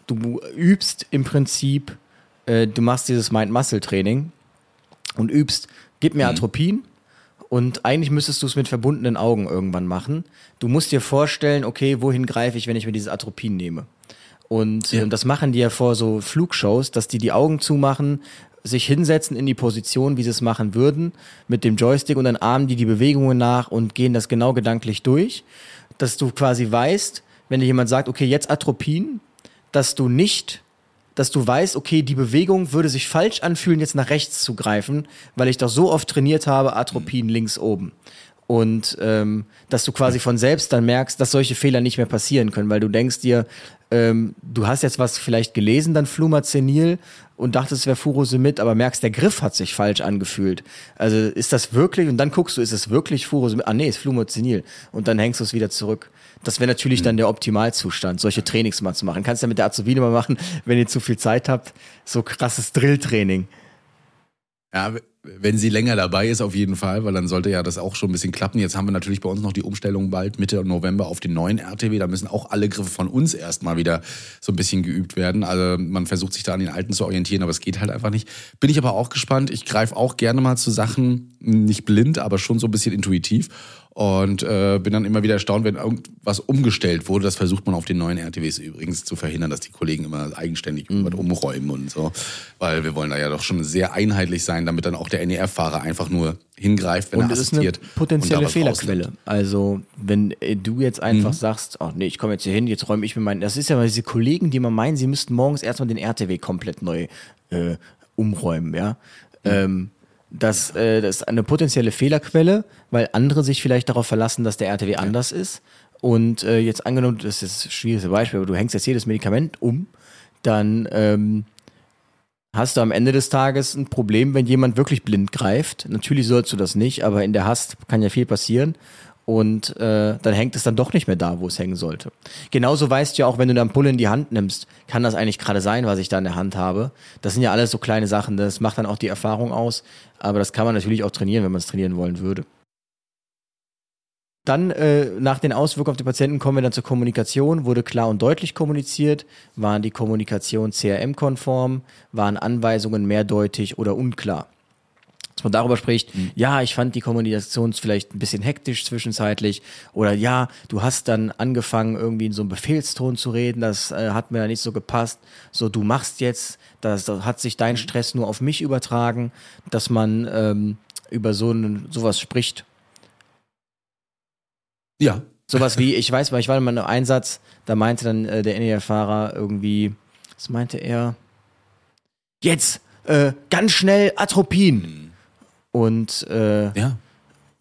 du übst im Prinzip, äh, du machst dieses Mind-Muscle-Training und übst, gib mir Atropin und eigentlich müsstest du es mit verbundenen Augen irgendwann machen. Du musst dir vorstellen, okay, wohin greife ich, wenn ich mir dieses Atropin nehme? Und äh, das machen die ja vor so Flugshows, dass die die Augen zumachen, sich hinsetzen in die Position, wie sie es machen würden, mit dem Joystick und dann ahmen die die Bewegungen nach und gehen das genau gedanklich durch, dass du quasi weißt, wenn dir jemand sagt, okay, jetzt Atropin, dass du nicht, dass du weißt, okay, die Bewegung würde sich falsch anfühlen, jetzt nach rechts zu greifen, weil ich doch so oft trainiert habe, Atropin links oben. Und ähm, dass du quasi von selbst dann merkst, dass solche Fehler nicht mehr passieren können, weil du denkst dir, ähm, du hast jetzt was vielleicht gelesen, dann Flumazenil und dachtest, es wäre Furosemid, aber merkst, der Griff hat sich falsch angefühlt. Also ist das wirklich, und dann guckst du, ist es wirklich Furosemid? Ah nee, ist Flumazenil. Und dann hängst du es wieder zurück. Das wäre natürlich dann der Optimalzustand, solche Trainings mal zu machen. Kannst du ja mit der Azubine mal machen, wenn ihr zu viel Zeit habt. So krasses Drilltraining. Ja, wenn sie länger dabei ist, auf jeden Fall, weil dann sollte ja das auch schon ein bisschen klappen. Jetzt haben wir natürlich bei uns noch die Umstellung bald Mitte November auf den neuen RTW. Da müssen auch alle Griffe von uns erstmal wieder so ein bisschen geübt werden. Also man versucht sich da an den alten zu orientieren, aber es geht halt einfach nicht. Bin ich aber auch gespannt. Ich greife auch gerne mal zu Sachen, nicht blind, aber schon so ein bisschen intuitiv. Und äh, bin dann immer wieder erstaunt, wenn irgendwas umgestellt wurde. Das versucht man auf den neuen RTWs übrigens zu verhindern, dass die Kollegen immer eigenständig Mhm. irgendwas umräumen und so. Weil wir wollen da ja doch schon sehr einheitlich sein, damit dann auch der NER-Fahrer einfach nur hingreift, wenn Und er es ist eine assistiert. potenzielle Fehlerquelle. rausnimmt. Also, wenn äh, du jetzt einfach sagst, oh nee, ich komme jetzt hier hin, jetzt räume ich mir meinen. Das ist ja mal diese Kollegen, die immer meinen, sie müssten morgens erstmal den RTW komplett neu äh, umräumen, ja. Ähm, das, äh, das ist eine potenzielle Fehlerquelle, weil andere sich vielleicht darauf verlassen, dass der RTW anders ist. Und äh, jetzt angenommen, das ist ein schwieriges Beispiel, aber du hängst jetzt jedes Medikament um, dann ähm, hast du am Ende des Tages ein Problem, wenn jemand wirklich blind greift. Natürlich sollst du das nicht, aber in der Hast kann ja viel passieren. Und äh, dann hängt es dann doch nicht mehr da, wo es hängen sollte. Genauso weißt du ja auch, wenn du eine Ampulle in die Hand nimmst, kann das eigentlich gerade sein, was ich da in der Hand habe. Das sind ja alles so kleine Sachen, das macht dann auch die Erfahrung aus. Aber das kann man natürlich auch trainieren, wenn man es trainieren wollen würde. Dann äh, nach den Auswirkungen auf die Patienten kommen wir dann zur Kommunikation. Wurde klar und deutlich kommuniziert? Waren die Kommunikation CRM-konform? Waren Anweisungen mehrdeutig oder unklar? Dass man darüber spricht, ja, ich fand die Kommunikation vielleicht ein bisschen hektisch zwischenzeitlich oder ja, du hast dann angefangen irgendwie in so einem Befehlston zu reden, das äh, hat mir nicht so gepasst. So, du machst jetzt, das, das hat sich dein Stress nur auf mich übertragen, dass man ähm, über so ein, sowas spricht Ja. Sowas wie, ich weiß mal, ich war in meinem Einsatz, da meinte dann äh, der NER-Fahrer irgendwie, was meinte er? Jetzt, äh, ganz schnell Atropin. Und äh, Ja.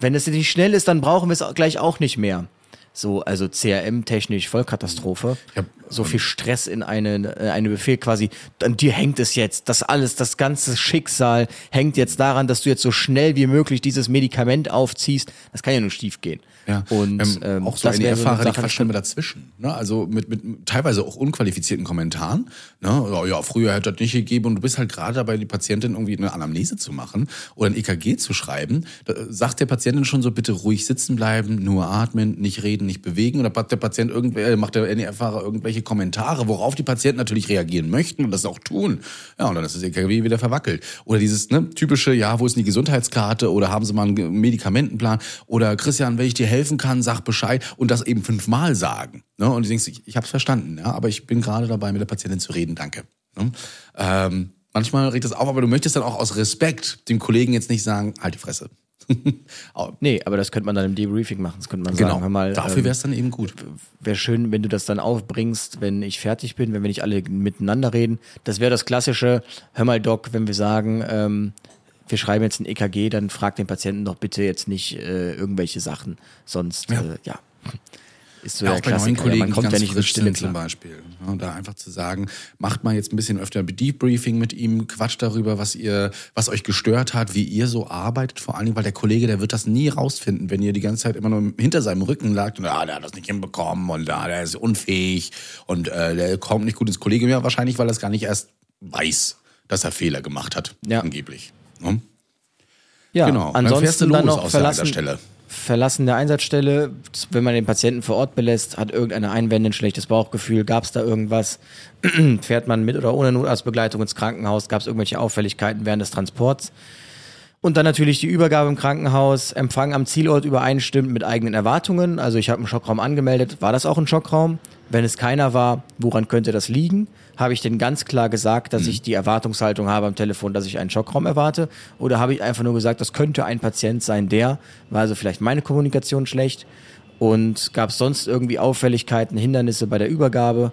wenn es nicht schnell ist, dann brauchen wir es gleich auch nicht mehr. So, also CRM-technisch Vollkatastrophe. Ich hab, so viel Stress in eine, äh, eine Befehl quasi, an dir hängt es jetzt. Das alles, das ganze Schicksal hängt jetzt daran, dass du jetzt so schnell wie möglich dieses Medikament aufziehst. Das kann ja nur schief gehen. Ja, Und ähm, ähm, auch so eine NDR-Fahrer, die Sache, quatschen immer dazwischen. Ne? Also mit, mit teilweise auch unqualifizierten Kommentaren. Ne? Ja, ja, früher hätte das nicht gegeben und du bist halt gerade dabei, die Patientin irgendwie eine Anamnese zu machen oder ein EKG zu schreiben. Da sagt der Patientin schon so, bitte ruhig sitzen bleiben, nur atmen, nicht reden, nicht bewegen. Oder macht der Patient irgendwelche, macht der NDR-Fahrer irgendwelche Kommentare, worauf die Patienten natürlich reagieren möchten und das auch tun. Ja, und dann ist das EKG wieder verwackelt. Oder dieses ne, typische, ja, wo ist denn die Gesundheitskarte oder haben Sie mal einen Medikamentenplan oder Christian, wenn ich dir helfen kann, sag Bescheid und das eben fünfmal sagen. Ne? Und du denkst, ich, ich habe es verstanden, ja, aber ich bin gerade dabei, mit der Patientin zu reden, danke. Ne? Ähm, manchmal regt das auf, aber du möchtest dann auch aus Respekt dem Kollegen jetzt nicht sagen, halt die Fresse. Nee, aber das könnte man dann im Debriefing machen. Das könnte man genau, sagen, mal, dafür ähm, wäre es dann eben gut. wäre schön, wenn du das dann aufbringst, wenn ich fertig bin, wenn wir nicht alle miteinander reden. Das wäre das klassische, hör mal Doc, wenn wir sagen, ähm, wir schreiben jetzt ein EKG, dann frag den Patienten doch bitte jetzt nicht äh, irgendwelche Sachen. Sonst, Ja. äh, ja. Ist so Ja, der auch bei neuen Klassiker. Kollegen, Man die kommt ganz ja nicht frisch sind zum. Beispiel. Ja, da einfach zu sagen, macht mal jetzt ein bisschen öfter Debriefing mit ihm, quatscht darüber, was ihr, was euch gestört hat, wie ihr so arbeitet, vor allen Dingen, weil der Kollege, der wird das nie rausfinden, wenn ihr die ganze Zeit immer nur hinter seinem Rücken lagt und ah, der hat das nicht hinbekommen und ah, der ist unfähig und äh, der kommt nicht gut ins Kollegium. Ja, wahrscheinlich, weil er es gar nicht erst weiß, dass er Fehler gemacht hat, Ja. angeblich. Ne? Ja, Genau. Dann fährst du ansonsten dann los noch verlassen. Verlassen der Einsatzstelle, wenn man den Patienten vor Ort belässt, hat irgendeine Einwände, ein schlechtes Bauchgefühl, gab es da irgendwas, fährt man mit oder ohne Notarztbegleitung ins Krankenhaus, gab es irgendwelche Auffälligkeiten während des Transports. Und dann natürlich die Übergabe im Krankenhaus, Empfang am Zielort übereinstimmt mit eigenen Erwartungen. Also ich habe einen Schockraum angemeldet. War das auch ein Schockraum? Wenn es keiner war, woran könnte das liegen? Habe ich denn ganz klar gesagt, dass ich die Erwartungshaltung habe am Telefon, dass ich einen Schockraum erwarte? Oder habe ich einfach nur gesagt, das könnte ein Patient sein, der, war also vielleicht meine Kommunikation schlecht? Und gab es sonst irgendwie Auffälligkeiten, Hindernisse bei der Übergabe?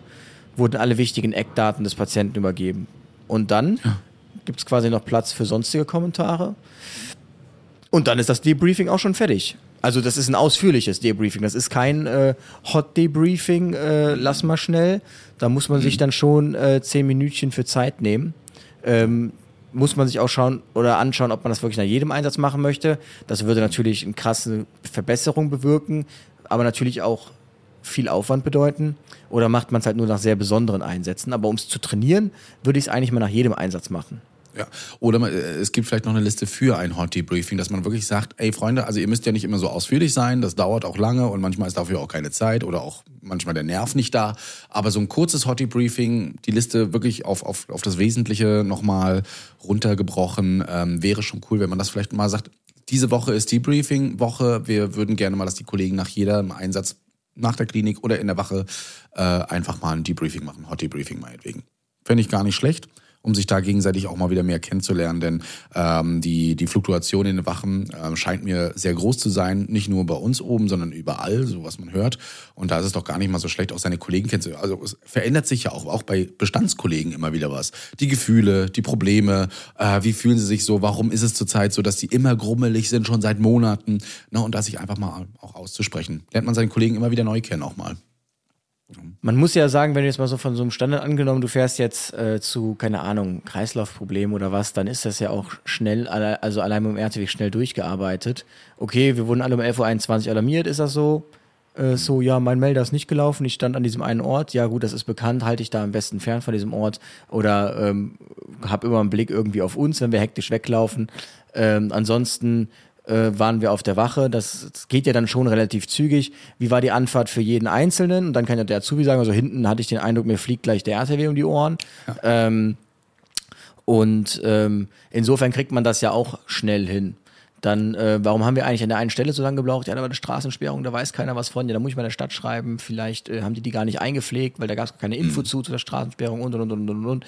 Wurden alle wichtigen Eckdaten des Patienten übergeben? Und dann gibt es quasi noch Platz für sonstige Kommentare. Und dann ist das Debriefing auch schon fertig. Also das ist ein ausführliches Debriefing. Das ist kein äh, Hot Debriefing, äh, lass mal schnell. Da muss man sich dann schon äh, zehn Minütchen für Zeit nehmen. Ähm, muss man sich auch schauen oder anschauen, ob man das wirklich nach jedem Einsatz machen möchte. Das würde natürlich eine krasse Verbesserung bewirken, aber natürlich auch viel Aufwand bedeuten. Oder macht man es halt nur nach sehr besonderen Einsätzen. Aber um es zu trainieren, würde ich es eigentlich mal nach jedem Einsatz machen. Ja. Oder man, äh, es gibt vielleicht noch eine Liste für ein Hot Debriefing, dass man wirklich sagt, ey Freunde, also ihr müsst ja nicht immer so ausführlich sein, das dauert auch lange und manchmal ist dafür auch keine Zeit oder auch manchmal der Nerv nicht da. Aber so ein kurzes Hot Debriefing, die Liste wirklich auf, auf, auf das Wesentliche nochmal runtergebrochen, ähm, wäre schon cool, wenn man das vielleicht mal sagt, diese Woche ist Debriefing-Woche, wir würden gerne mal, dass die Kollegen nach jedem Einsatz nach der Klinik oder in der Wache äh, einfach mal ein Debriefing machen, Hot Debriefing meinetwegen. Fände ich gar nicht schlecht, um sich da gegenseitig auch mal wieder mehr kennenzulernen, denn ähm, die, die Fluktuation in den Wachen ähm, scheint mir sehr groß zu sein, nicht nur bei uns oben, sondern überall, so was man hört. Und da ist es doch gar nicht mal so schlecht, auch seine Kollegen kennenzulernen. Also es verändert sich ja auch, auch bei Bestandskollegen immer wieder was. Die Gefühle, die Probleme, äh, wie fühlen sie sich so, warum ist es zurzeit so, dass die immer grummelig sind, schon seit Monaten. Ne? Und da sich einfach mal auch auszusprechen. Lernt man seinen Kollegen immer wieder neu kennen auch mal. Man muss ja sagen, wenn du jetzt mal so von so einem Standard angenommen, du fährst jetzt äh, zu, keine Ahnung, Kreislaufproblem oder was, dann ist das ja auch schnell, also allein dem RTW schnell durchgearbeitet. Okay, wir wurden alle um 11.21 Uhr alarmiert, ist das so? Äh, so, ja, mein Melder ist nicht gelaufen, ich stand an diesem einen Ort, ja gut, das ist bekannt, halte ich da am besten fern von diesem Ort oder ähm, habe immer einen Blick irgendwie auf uns, wenn wir hektisch weglaufen. Ähm, ansonsten äh, waren wir auf der Wache. Das, das geht ja dann schon relativ zügig. Wie war die Anfahrt für jeden Einzelnen? Und dann kann ja der Azubi sagen, also hinten hatte ich den Eindruck, mir fliegt gleich der RTW um die Ohren. Ähm, und ähm, insofern kriegt man das ja auch schnell hin. Dann, äh, warum haben wir eigentlich an der einen Stelle so lange gebraucht? Ja, da war eine Straßensperrung, da weiß keiner was von. Ja, da muss ich mal der Stadt schreiben. Vielleicht äh, haben die die gar nicht eingepflegt, weil da gab es keine Info zu, zu der Straßensperrung und, und, und, und, und.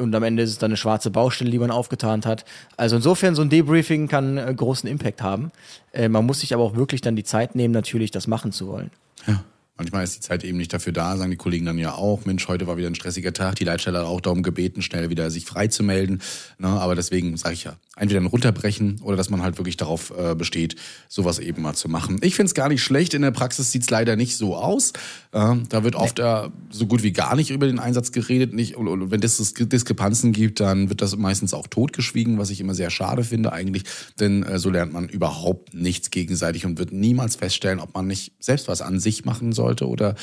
Und am Ende ist es dann eine schwarze Baustelle, die man aufgetan hat. Also insofern, so ein Debriefing kann äh, großen Impact haben. Äh, man muss sich aber auch wirklich dann die Zeit nehmen, natürlich das machen zu wollen. Ja. Manchmal ist die Zeit eben nicht dafür da, sagen die Kollegen dann ja auch, Mensch, heute war wieder ein stressiger Tag. Die Leitstelle hat auch darum gebeten, schnell wieder sich frei zu melden. Ne? Aber deswegen sage ich ja, entweder ein runterbrechen oder dass man halt wirklich darauf äh, besteht, sowas eben mal zu machen. Ich finde es gar nicht schlecht. In der Praxis sieht es leider nicht so aus. Äh, da wird oft äh, so gut wie gar nicht über den Einsatz geredet. Nicht, und, und wenn es Diskrepanzen gibt, dann wird das meistens auch totgeschwiegen, was ich immer sehr schade finde eigentlich. Denn äh, so lernt man überhaupt nichts gegenseitig und wird niemals feststellen, ob man nicht selbst was an sich machen sollte oder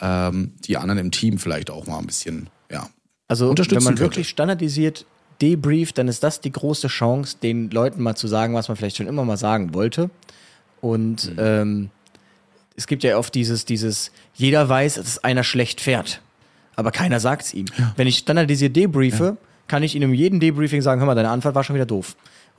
ähm, die anderen im Team vielleicht auch mal ein bisschen, ja. Also unterstützen wenn man könnte. wirklich standardisiert debrieft, dann ist das die große Chance, den Leuten mal zu sagen, was man vielleicht schon immer mal sagen wollte. Und Mhm. ähm, es gibt ja oft dieses, dieses, jeder weiß, dass einer schlecht fährt, aber keiner sagt es ihm. Wenn ich standardisiert debriefe, kann ich ihm in jedem Debriefing sagen, hör mal, deine Antwort war schon wieder doof.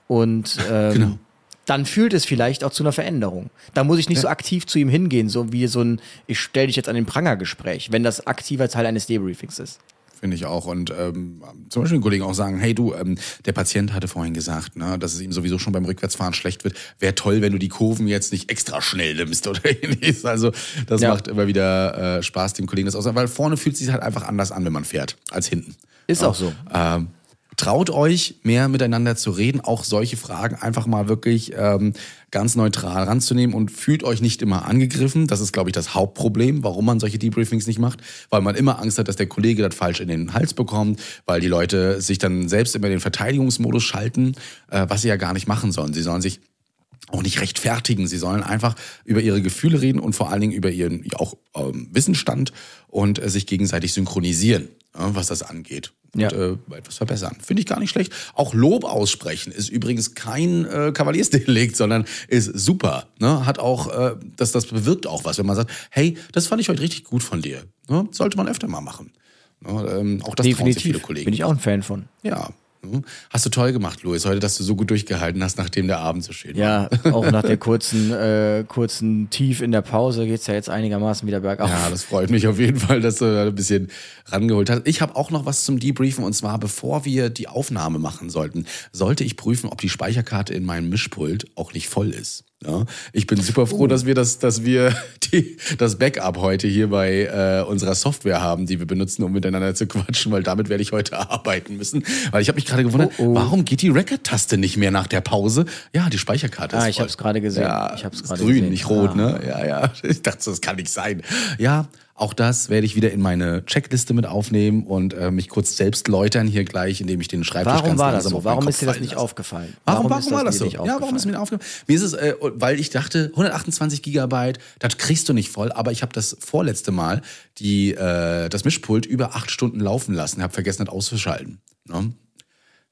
Und ähm, Genau. dann führt es vielleicht auch zu einer Veränderung. Da muss ich nicht so aktiv zu ihm hingehen, so wie so ein, ich stelle dich jetzt an den Pranger-Gespräch, wenn das aktiver Teil eines Debriefings ist. Finde ich auch. Und ähm, zum Beispiel den Kollegen auch sagen, hey du, ähm, der Patient hatte vorhin gesagt, ne, dass es ihm sowieso schon beim Rückwärtsfahren schlecht wird. Wäre toll, wenn du die Kurven jetzt nicht extra schnell nimmst oder ähnliches. Also das Ja. macht immer wieder äh, Spaß, dem Kollegen das auch zu sagen, weil vorne fühlt es sich halt einfach anders an, wenn man fährt, als hinten. Ist auch so. Ähm, traut euch, mehr miteinander zu reden, auch solche Fragen einfach mal wirklich ähm, ganz neutral ranzunehmen und fühlt euch nicht immer angegriffen. Das ist, glaube ich, das Hauptproblem, warum man solche Debriefings nicht macht, weil man immer Angst hat, dass der Kollege das falsch in den Hals bekommt, weil die Leute sich dann selbst immer in den Verteidigungsmodus schalten, äh, was sie ja gar nicht machen sollen. Sie sollen sich auch nicht rechtfertigen. Sie sollen einfach über ihre Gefühle reden und vor allen Dingen über ihren ja, auch ähm, Wissensstand und äh, sich gegenseitig synchronisieren, ja, was das angeht. Ja. Und äh, etwas verbessern. Finde ich gar nicht schlecht. Auch Lob aussprechen ist übrigens kein äh, Kavaliersdelikt, sondern ist super. Ne? Hat auch, äh, das, das bewirkt auch was, wenn man sagt, hey, das fand ich heute richtig gut von dir. Ne? Sollte man öfter mal machen. Ne? Ähm, auch das trauen sich viele Kollegen. Bin ich auch ein Fan von. Ja. Ne? Hast du toll gemacht, Luis, heute, dass du so gut durchgehalten hast, nachdem der Abend so schön war. Ja, auch nach der kurzen, äh, kurzen Tief in der Pause geht's ja jetzt einigermaßen wieder bergauf. Ja, das freut mich auf jeden Fall, dass du da ein bisschen rangeholt hast. Ich habe auch noch was zum Debriefen und zwar, bevor wir die Aufnahme machen sollten, sollte ich prüfen, ob die Speicherkarte in meinem Mischpult auch nicht voll ist. Ja, ich bin super froh, dass wir das, dass wir die, das Backup heute hier bei äh, unserer Software haben, die wir benutzen, um miteinander zu quatschen, weil damit werde ich heute arbeiten müssen. Weil ich habe mich gerade gewundert, Oh, oh. warum geht die Record-Taste nicht mehr nach der Pause? Ja, die Speicherkarte Ah, ist ich voll. hab's gerade gesehen. Ja, Ich hab's grün, gesehen. nicht rot, Ah. ne? Ja, ja. Ich dachte, das kann nicht sein. Ja, auch das werde ich wieder in meine Checkliste mit aufnehmen und äh, mich kurz selbst läutern hier gleich, indem ich den Schreibtisch Warum ganz war das so? Warum ist dir das nicht lasse. aufgefallen? Warum, warum, ist war das so? nicht Ja, warum ist mir aufgefallen? Mir ist es, äh, weil ich dachte, 128 Gigabyte, das kriegst du nicht voll, aber ich habe das vorletzte Mal die, äh, das Mischpult über acht Stunden laufen lassen, habe vergessen, das auszuschalten. Ne?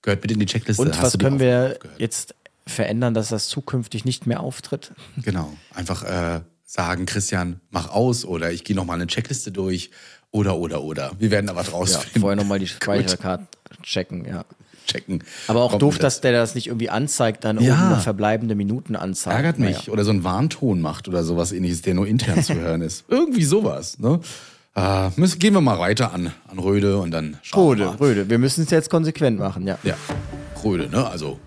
Gehört bitte in die Checkliste. Und Hast was können wir jetzt verändern, dass das zukünftig nicht mehr auftritt? Genau. Einfach äh, sagen, Christian, mach aus oder ich gehe nochmal eine Checkliste durch oder, oder, oder. Wir werden aber Ja, rausfinden. vorher nochmal die Speicherkarte checken, ja. checken. Aber auch Kommt doof, dass der das nicht irgendwie anzeigt, dann Ja. oben noch verbleibende Minuten anzeigt. Ärgert mich. Naja. Oder so einen Warnton macht oder sowas ähnliches, der nur intern zu hören ist. Irgendwie sowas. Ne? Äh, müssen, gehen wir mal weiter an, an Röde und dann schauen wir Röde, mal. Röde. Wir müssen es jetzt konsequent machen, ja. Ja, Röde, ne? Also,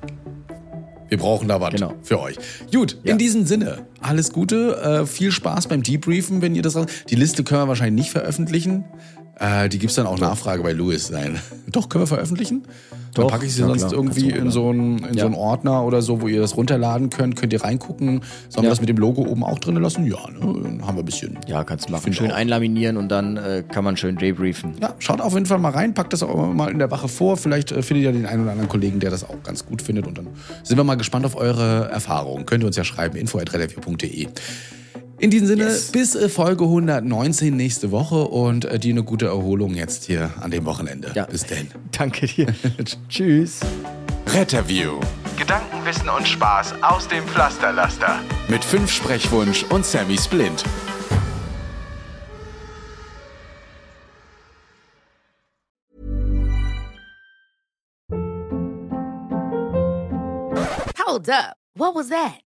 wir brauchen da was Genau. für euch. Gut, Ja. in diesem Sinne, alles Gute, äh, viel Spaß beim Debriefen, wenn ihr das. Die Liste können wir wahrscheinlich nicht veröffentlichen. Äh, die gibt's dann auch Nachfrage bei Louis. Nein. Doch, können wir veröffentlichen? Dann Doch, packe ich sie na sonst klar, irgendwie in, so einen, in Ja. so einen Ordner oder so, wo ihr das runterladen könnt. Könnt ihr reingucken. Sollen wir Ja. das mit dem Logo oben auch drin lassen? Ja, ne? dann haben wir ein bisschen. Ja, kannst du machen. Schön auch. einlaminieren und dann äh, kann man schön debriefen. Ja, schaut auf jeden Fall mal rein, packt das auch mal in der Wache vor. Vielleicht äh, findet ihr den einen oder anderen Kollegen, der das auch ganz gut findet. Und dann sind wir mal gespannt auf eure Erfahrungen. Könnt ihr uns ja schreiben, info.redeview.de. In diesem Sinne, Yes. bis äh, Folge 119 nächste Woche und äh, dir eine gute Erholung jetzt hier an dem Wochenende. Ja. Bis denn. Danke dir. Tschüss. Retterview, Gedanken, Wissen und Spaß aus dem Pflasterlaster. Mit fünf Sprechwunsch und Sammy Splint. Hold up. What was that?